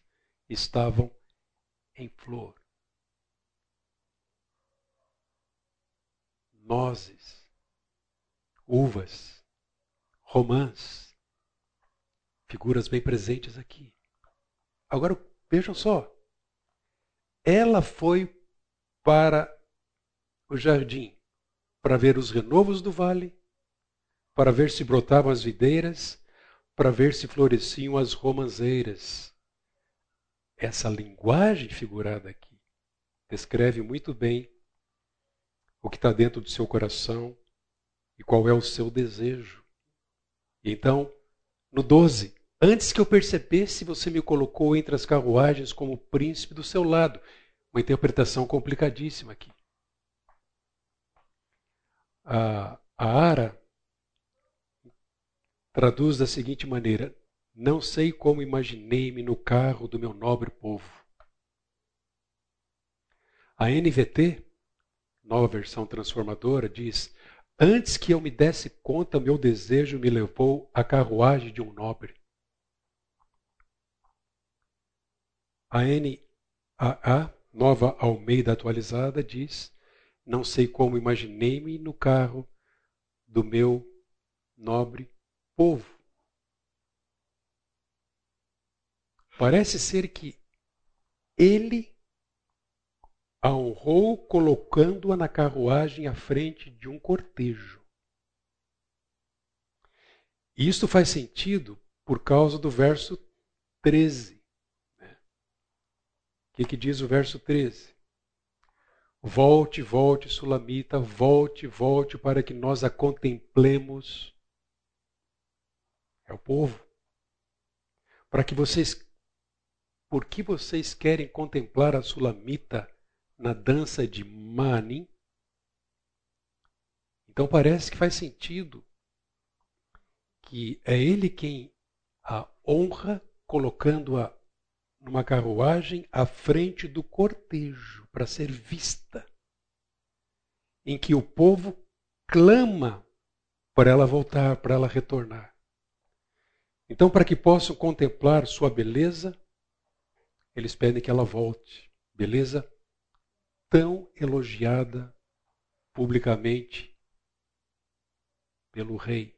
estavam em flor. Nozes, uvas, romãs, figuras bem presentes aqui. Agora vejam só, ela foi para o jardim para ver os renovos do vale para ver se brotavam as videiras, para ver se floresciam as romãzeiras. Essa linguagem figurada aqui descreve muito bem o que está dentro do seu coração e qual é o seu desejo. Então, no 12, antes que eu percebesse, você me colocou entre as carruagens como príncipe do seu lado. Uma interpretação complicadíssima aqui. A, a Ara traduz da seguinte maneira: Não sei como imaginei-me no carro do meu nobre povo. A NVT, nova versão transformadora, diz: Antes que eu me desse conta, meu desejo me levou à carruagem de um nobre. A NAA, nova Almeida atualizada, diz: Não sei como imaginei-me no carro do meu nobre povo. Parece ser que ele a honrou colocando-a na carruagem à frente de um cortejo. Isto faz sentido por causa do verso 13. O que, que diz o verso 13? Volte, volte, Sulamita, volte, volte, para que nós a contemplemos é o povo. Para que vocês. Por que vocês querem contemplar a Sulamita na dança de Mani? Então parece que faz sentido que é ele quem a honra, colocando-a numa carruagem à frente do cortejo para ser vista, em que o povo clama para ela voltar, para ela retornar. Então, para que possam contemplar sua beleza, eles pedem que ela volte. Beleza tão elogiada publicamente pelo rei.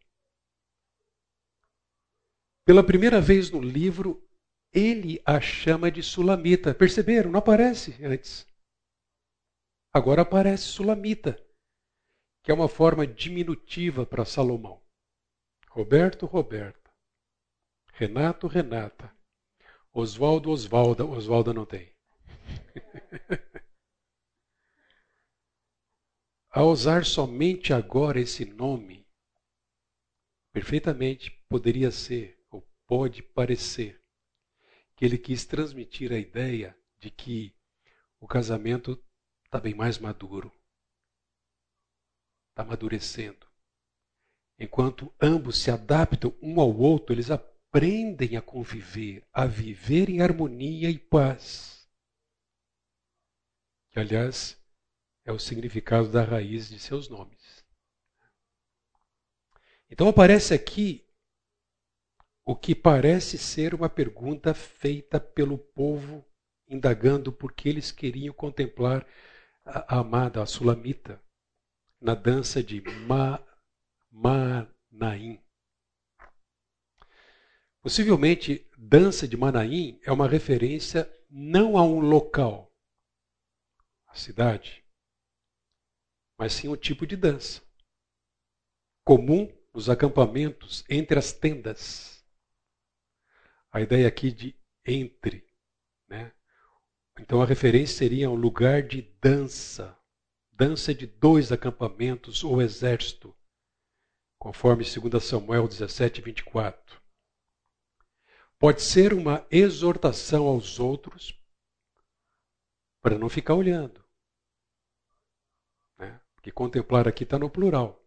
Pela primeira vez no livro, ele a chama de Sulamita. Perceberam? Não aparece antes. Agora aparece Sulamita, que é uma forma diminutiva para Salomão. Roberto, Roberto. Renato, Renata. Oswaldo, Osvalda. Osvalda não tem. Ao usar somente agora esse nome, perfeitamente poderia ser, ou pode parecer, que ele quis transmitir a ideia de que o casamento está bem mais maduro, está amadurecendo. Enquanto ambos se adaptam um ao outro, eles aprendem a conviver, a viver em harmonia e paz. Que, aliás, é o significado da raiz de seus nomes. Então aparece aqui o que parece ser uma pergunta feita pelo povo, indagando por que eles queriam contemplar a, amada, a Sulamita, na dança de Ma, Manaim. Possivelmente, dança de Manaim é uma referência não a um local, a cidade, mas sim um tipo de dança comum nos acampamentos entre as tendas. A ideia aqui de entre, né? Então a referência seria um lugar de dança, dança de dois acampamentos ou exército, conforme 2 Samuel 17, 24 pode ser uma exortação aos outros para não ficar olhando. Né? Porque contemplar aqui está no plural.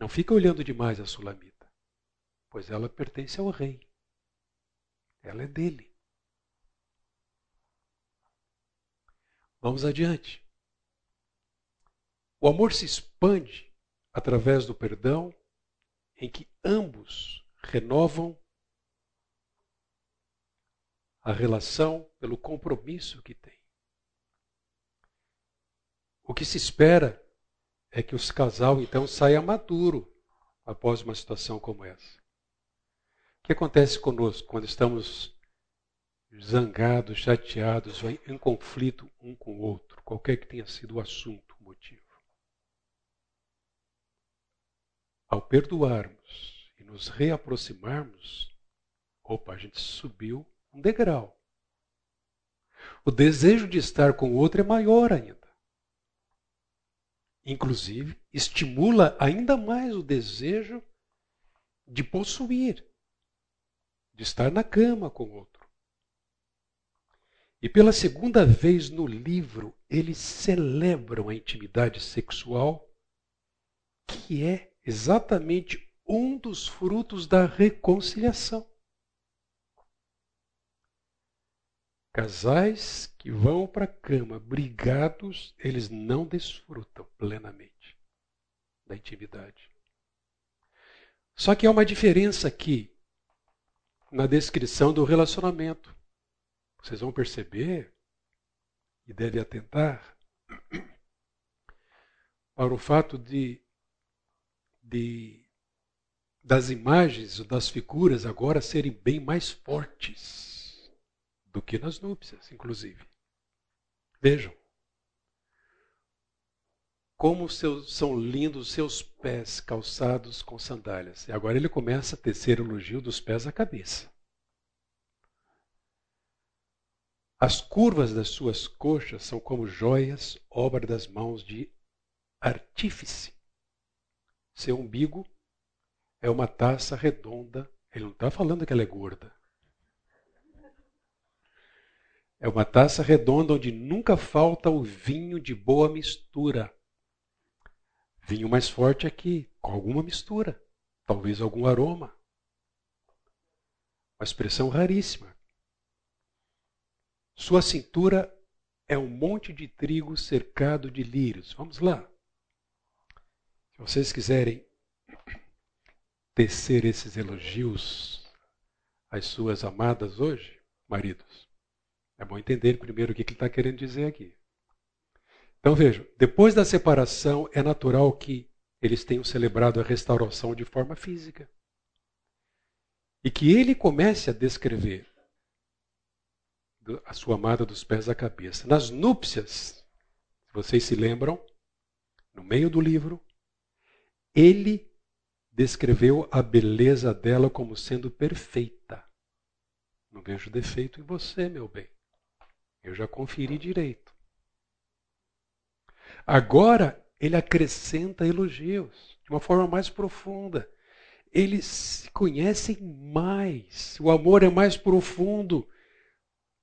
Não fica olhando demais a sulamita, pois ela pertence ao rei. Ela é dele. Vamos adiante. O amor se expande através do perdão, em que ambos renovam a relação pelo compromisso que tem. O que se espera é que o casal então saia maduro após uma situação como essa. Que acontece conosco quando estamos zangados, chateados, em conflito um com o outro, qualquer que tenha sido o assunto, o motivo? Ao perdoarmos e nos reaproximarmos, opa, a gente subiu um degrau. o desejo de estar com o outro é maior ainda. Inclusive, estimula ainda mais o desejo de possuir, de estar na cama com o outro. E pela segunda vez no livro, eles celebram a intimidade sexual, que é exatamente um dos frutos da reconciliação. Casais que vão para a cama brigados, eles não desfrutam plenamente da intimidade. Só que há uma diferença aqui na descrição do relacionamento. Vocês vão perceber e devem atentar para o fato de, de das imagens, das figuras agora serem bem mais fortes do que nas núpcias, inclusive. Vejam como seus, são lindos seus pés calçados com sandálias. E agora ele começa a tecer elogio dos pés à cabeça. As curvas das suas coxas são como joias, obra das mãos de artífice. Seu umbigo é uma taça redonda. Ele não está falando que ela é gorda. É uma taça redonda onde nunca falta o vinho de boa mistura. Vinho mais forte aqui, com alguma mistura, talvez algum aroma. Uma expressão raríssima. Sua cintura é um monte de trigo cercado de lírios. Vamos lá. Se vocês quiserem tecer esses elogios às suas amadas hoje, maridos, é bom entender primeiro o que ele está querendo dizer aqui. Então vejam, depois da separação, é natural que eles tenham celebrado a restauração de forma física. E que ele comece a descrever a sua amada dos pés à cabeça. Nas núpcias, se vocês se lembram, no meio do livro, ele descreveu a beleza dela como sendo perfeita. Não vejo defeito em você, meu bem. Eu já conferi direito. Agora ele acrescenta elogios de uma forma mais profunda. Eles se conhecem mais. O amor é mais profundo.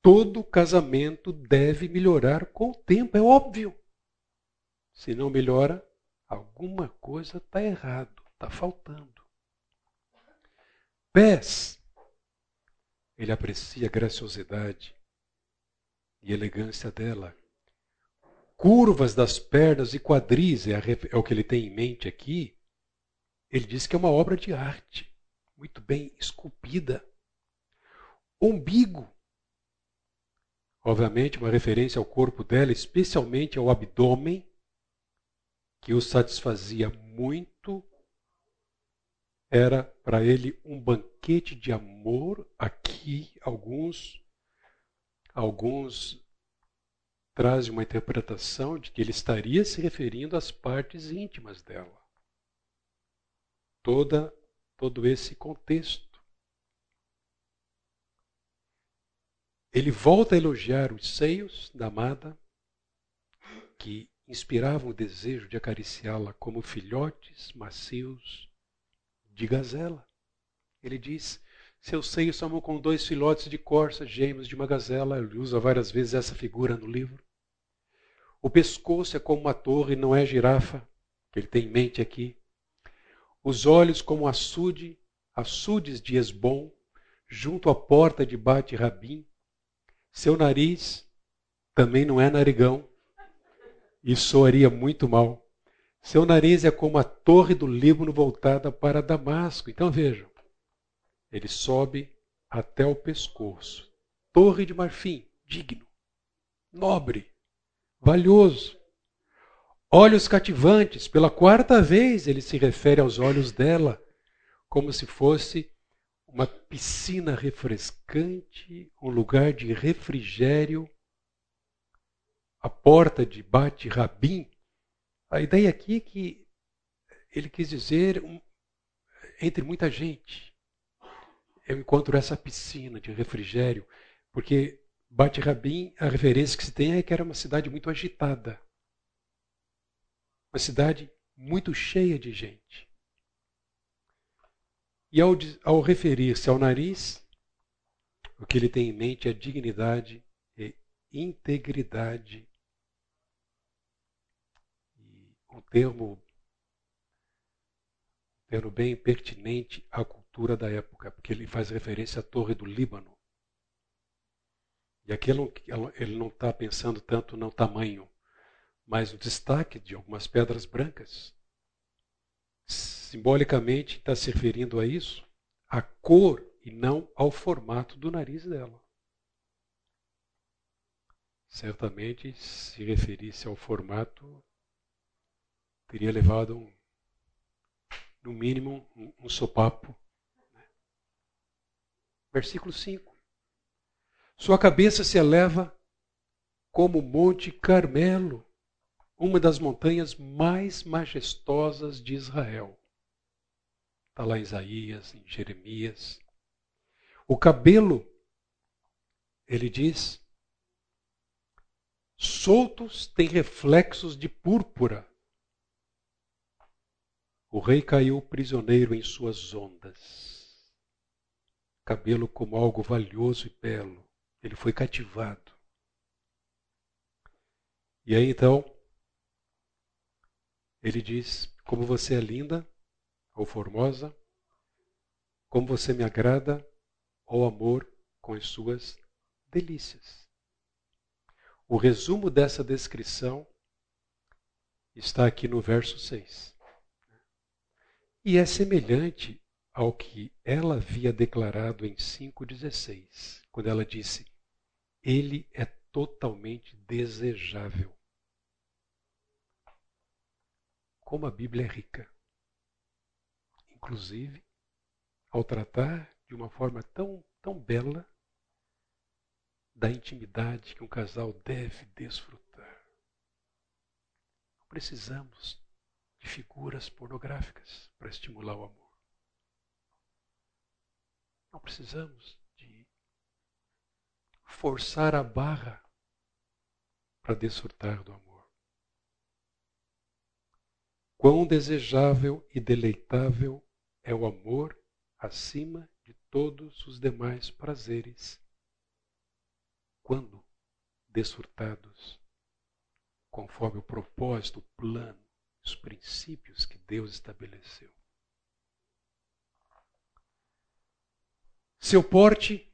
Todo casamento deve melhorar com o tempo, é óbvio. Se não melhora, alguma coisa está errado, está faltando. Pés. Ele aprecia a graciosidade e elegância dela. Curvas das pernas e quadris, é, é o que ele tem em mente aqui. Ele diz que é uma obra de arte, muito bem esculpida. Umbigo, obviamente, uma referência ao corpo dela, especialmente ao abdômen, que o satisfazia muito. Era para ele um banquete de amor. Aqui, alguns Alguns trazem uma interpretação de que ele estaria se referindo às partes íntimas dela. Toda, todo esse contexto. Ele volta a elogiar os seios da amada, que inspiravam o desejo de acariciá-la como filhotes macios de gazela. Ele diz: seus seios são com dois filhotes de corça gêmeos de uma gazela. Ele usa várias vezes essa figura no livro. O pescoço é como uma torre, não é girafa, que ele tem em mente aqui. Os olhos como açude, açudes de Esbom, junto à porta de Bate-Rabim. Seu nariz também não é narigão, e soaria muito mal. Seu nariz é como a torre do Líbano voltada para Damasco. Então vejam, ele sobe até o pescoço. Torre de marfim, digno, nobre, valioso. Olhos cativantes, pela quarta vez ele se refere aos olhos dela, como se fosse uma piscina refrescante, um lugar de refrigério, a porta de Bate Rabim. A ideia aqui é que ele quis dizer um, entre muita gente eu encontro essa piscina de refrigério, porque Bate Rabim, a referência que se tem é que era uma cidade muito agitada. Uma cidade muito cheia de gente. E ao, ao referir-se ao nariz, o que ele tem em mente é dignidade e integridade. E um termo, um termo bem pertinente à cultura da época, porque ele faz referência à Torre do Líbano. E aqui ele não está pensando tanto no tamanho, mas no destaque de algumas pedras brancas. Simbolicamente está se referindo a isso, a cor e não ao formato do nariz dela. Certamente, se referisse ao formato, teria levado, um, no mínimo, um, um sopapo. Versículo 5. Sua cabeça se eleva como o Monte Carmelo, uma das montanhas mais majestosas de Israel. Está lá em Isaías, em Jeremias. O cabelo, ele diz, soltos têm reflexos de púrpura. O rei caiu prisioneiro em suas ondas. Cabelo como algo valioso e belo. Ele foi cativado. E aí então, ele diz: Como você é linda ou formosa, como você me agrada, ó amor, com as suas delícias. O resumo dessa descrição está aqui no verso 6. E é semelhante ao que ela havia declarado em 5,16, quando ela disse: ele é totalmente desejável. Como a Bíblia é rica. Inclusive, ao tratar de uma forma tão, tão bela da intimidade que um casal deve desfrutar. Não precisamos de figuras pornográficas para estimular o amor. Não precisamos forçar a barra para desfrutar do amor. Quão desejável e deleitável é o amor acima de todos os demais prazeres, quando desfrutados conforme o propósito, o plano, os princípios que Deus estabeleceu. Seu porte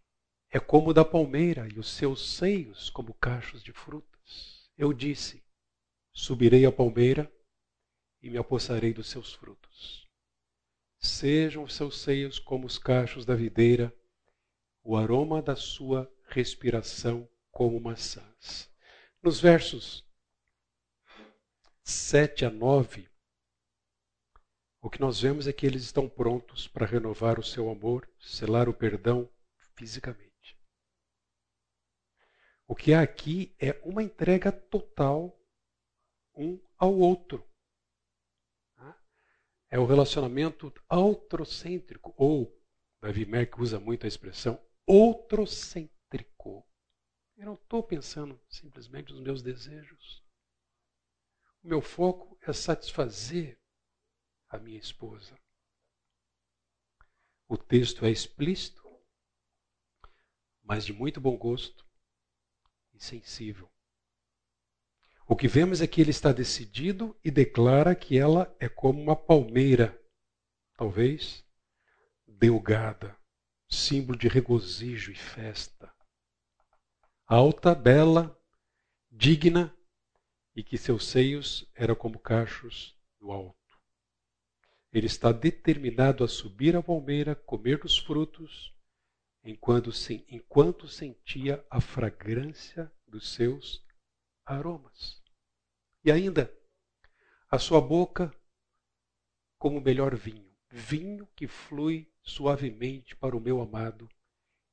é como o da palmeira e os seus seios como cachos de frutas. Eu disse: Subirei à palmeira e me apossarei dos seus frutos. Sejam os seus seios como os cachos da videira, o aroma da sua respiração como maçãs. Nos versos 7 a 9, o que nós vemos é que eles estão prontos para renovar o seu amor, selar o perdão fisicamente. O que há aqui é uma entrega total um ao outro. Tá? É o relacionamento outrocêntrico, ou Davi Merck usa muito a expressão outrocêntrico. Eu não estou pensando simplesmente nos meus desejos. O meu foco é satisfazer a minha esposa. O texto é explícito, mas de muito bom gosto sensível. O que vemos é que ele está decidido e declara que ela é como uma palmeira, talvez delgada, símbolo de regozijo e festa. Alta, bela, digna, e que seus seios eram como cachos do alto. Ele está determinado a subir a palmeira, comer dos frutos enquanto, enquanto sentia a fragrância dos seus aromas. E ainda, a sua boca como o melhor vinho, vinho que flui suavemente para o meu amado,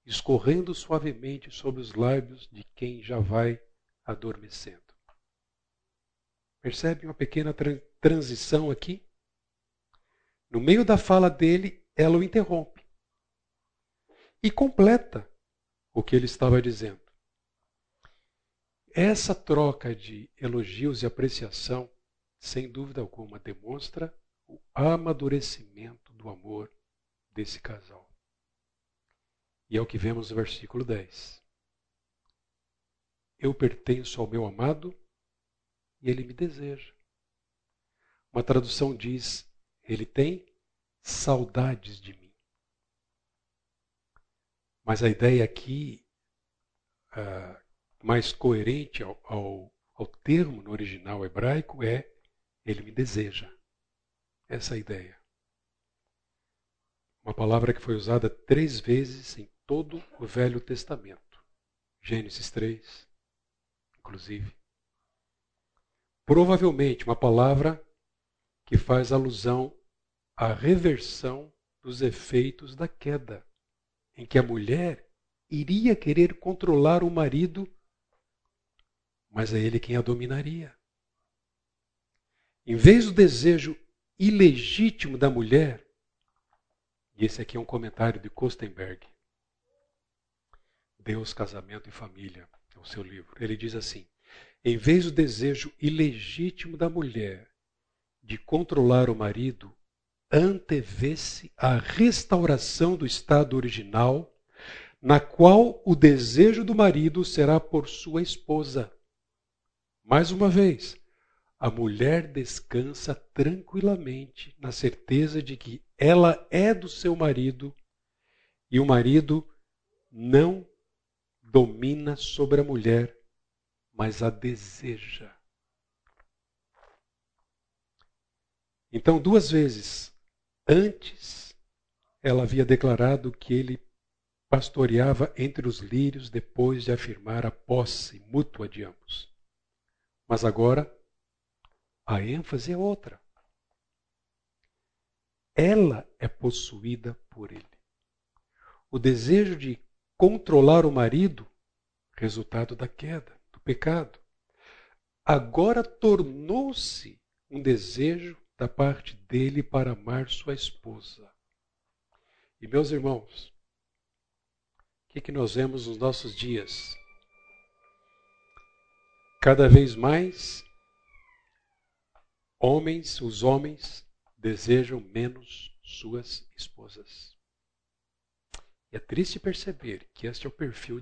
escorrendo suavemente sobre os lábios de quem já vai adormecendo. Percebe uma pequena tra transição aqui? No meio da fala dele, ela o interrompe e completa o que ele estava dizendo. essa troca de elogios e apreciação, sem dúvida alguma, demonstra o amadurecimento do amor desse casal. E é o que vemos no versículo 10. Eu pertenço ao meu amado e ele me deseja. Uma tradução diz: ele tem saudades de mim. Mas a ideia aqui, uh, mais coerente ao, ao, ao termo no original hebraico, é: ele me deseja. Essa é a ideia. Uma palavra que foi usada três vezes em todo o Velho Testamento. Gênesis 3, inclusive. Provavelmente uma palavra que faz alusão à reversão dos efeitos da queda, em que a mulher iria querer controlar o marido, mas é ele quem a dominaria. Em vez do desejo ilegítimo da mulher, e esse aqui é um comentário de Kostenberg, Deus, Casamento e Família, é o seu livro. Ele diz assim: em vez do desejo ilegítimo da mulher de controlar o marido, antevê-se a restauração do estado original, na qual o desejo do marido será por sua esposa. Mais uma vez, a mulher descansa tranquilamente na certeza de que ela é do seu marido e o marido não domina sobre a mulher, mas a deseja. Então, duas vezes antes, ela havia declarado que ele pastoreava entre os lírios depois de afirmar a posse mútua de ambos. Mas agora, a ênfase é outra. Ela é possuída por ele. O desejo de controlar o marido, resultado da queda, do pecado, agora tornou-se um desejo da parte dele para amar sua esposa. E meus irmãos, o que, que nós vemos nos nossos dias? Cada vez mais, homens, os homens, desejam menos suas esposas. E é triste perceber que este é o perfil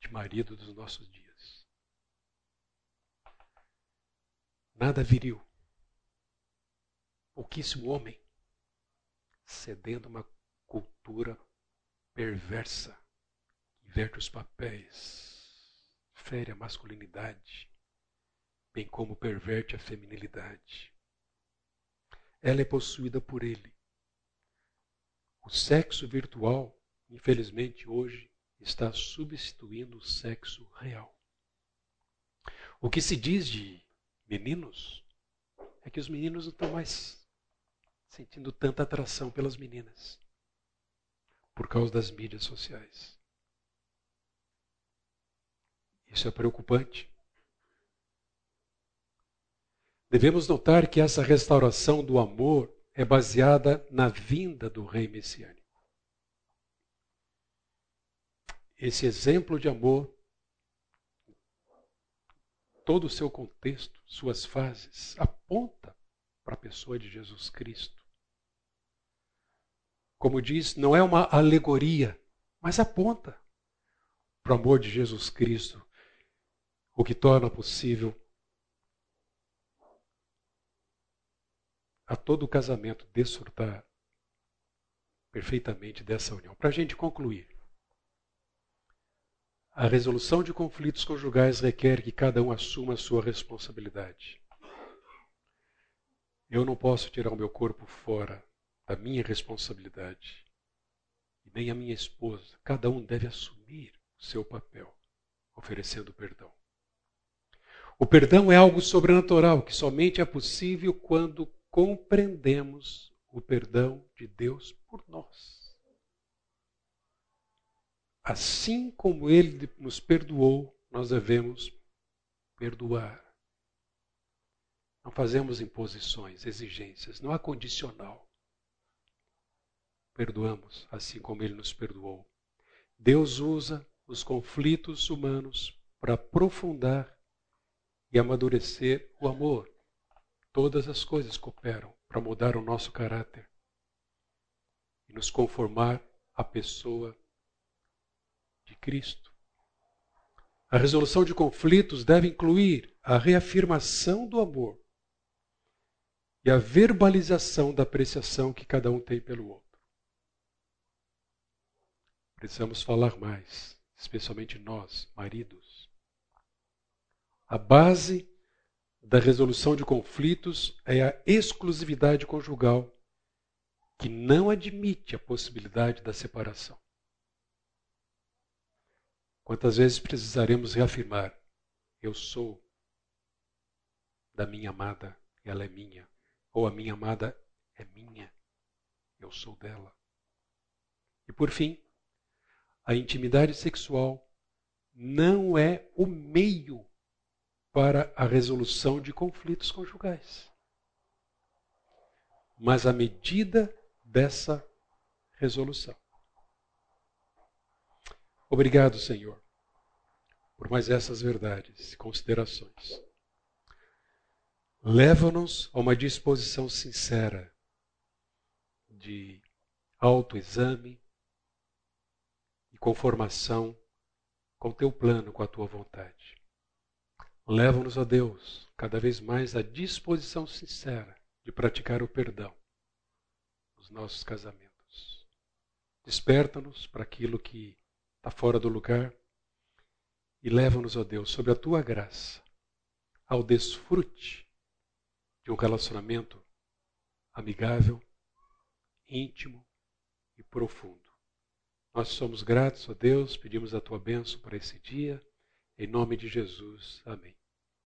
de marido dos nossos dias. Nada viril. Pouquíssimo homem. Cedendo uma cultura perversa. Inverte os papéis. Fere a masculinidade. Bem como perverte a feminilidade. Ela é possuída por ele. O sexo virtual infelizmente hoje está substituindo o sexo real. O que se diz de meninos é que os meninos não estão mais sentindo tanta atração pelas meninas por causa das mídias sociais. Isso é preocupante. Devemos notar que essa restauração do amor é baseada na vinda do Rei Messiânico. esse exemplo de amor, todo o seu contexto, suas fases, aponta para a pessoa de Jesus Cristo. Como diz, não é uma alegoria, mas aponta para o amor de Jesus Cristo, o que torna possível a todo casamento desfrutar perfeitamente dessa união. Para a gente concluir, a resolução de conflitos conjugais requer que cada um assuma a sua responsabilidade. Eu não posso tirar o meu corpo fora da minha responsabilidade. E nem a minha esposa. Cada um deve assumir o seu papel, oferecendo perdão. O perdão é algo sobrenatural que somente é possível quando compreendemos o perdão de Deus por nós. Assim como ele nos perdoou, nós devemos perdoar. Não fazemos imposições, exigências, não há condicional. Perdoamos assim como ele nos perdoou. Deus usa os conflitos humanos para aprofundar e amadurecer o amor. Todas as coisas cooperam para mudar o nosso caráter e nos conformar à pessoa de Cristo. A resolução de conflitos deve incluir a reafirmação do amor e a verbalização da apreciação que cada um tem pelo outro. Precisamos falar mais, especialmente nós, maridos. A base da resolução de conflitos é a exclusividade conjugal, que não admite a possibilidade da separação. Quantas vezes precisaremos reafirmar: eu sou da minha amada, ela é minha, ou a minha amada é minha, eu sou dela. E por fim, a intimidade sexual não é o meio para a resolução de conflitos conjugais, mas a medida dessa resolução. Obrigado, Senhor, por mais essas verdades e considerações. Leva-nos a uma disposição sincera de autoexame, conformação com teu plano, com a tua vontade. Leva-nos a Deus cada vez mais à disposição sincera de praticar o perdão nos nossos casamentos. Desperta-nos para aquilo que está fora do lugar e leva-nos, ó Deus, sobre a tua graça, ao desfrute de um relacionamento amigável, íntimo e profundo. Nós somos gratos a Deus, pedimos a tua bênção para esse dia. Em nome de Jesus. Amém.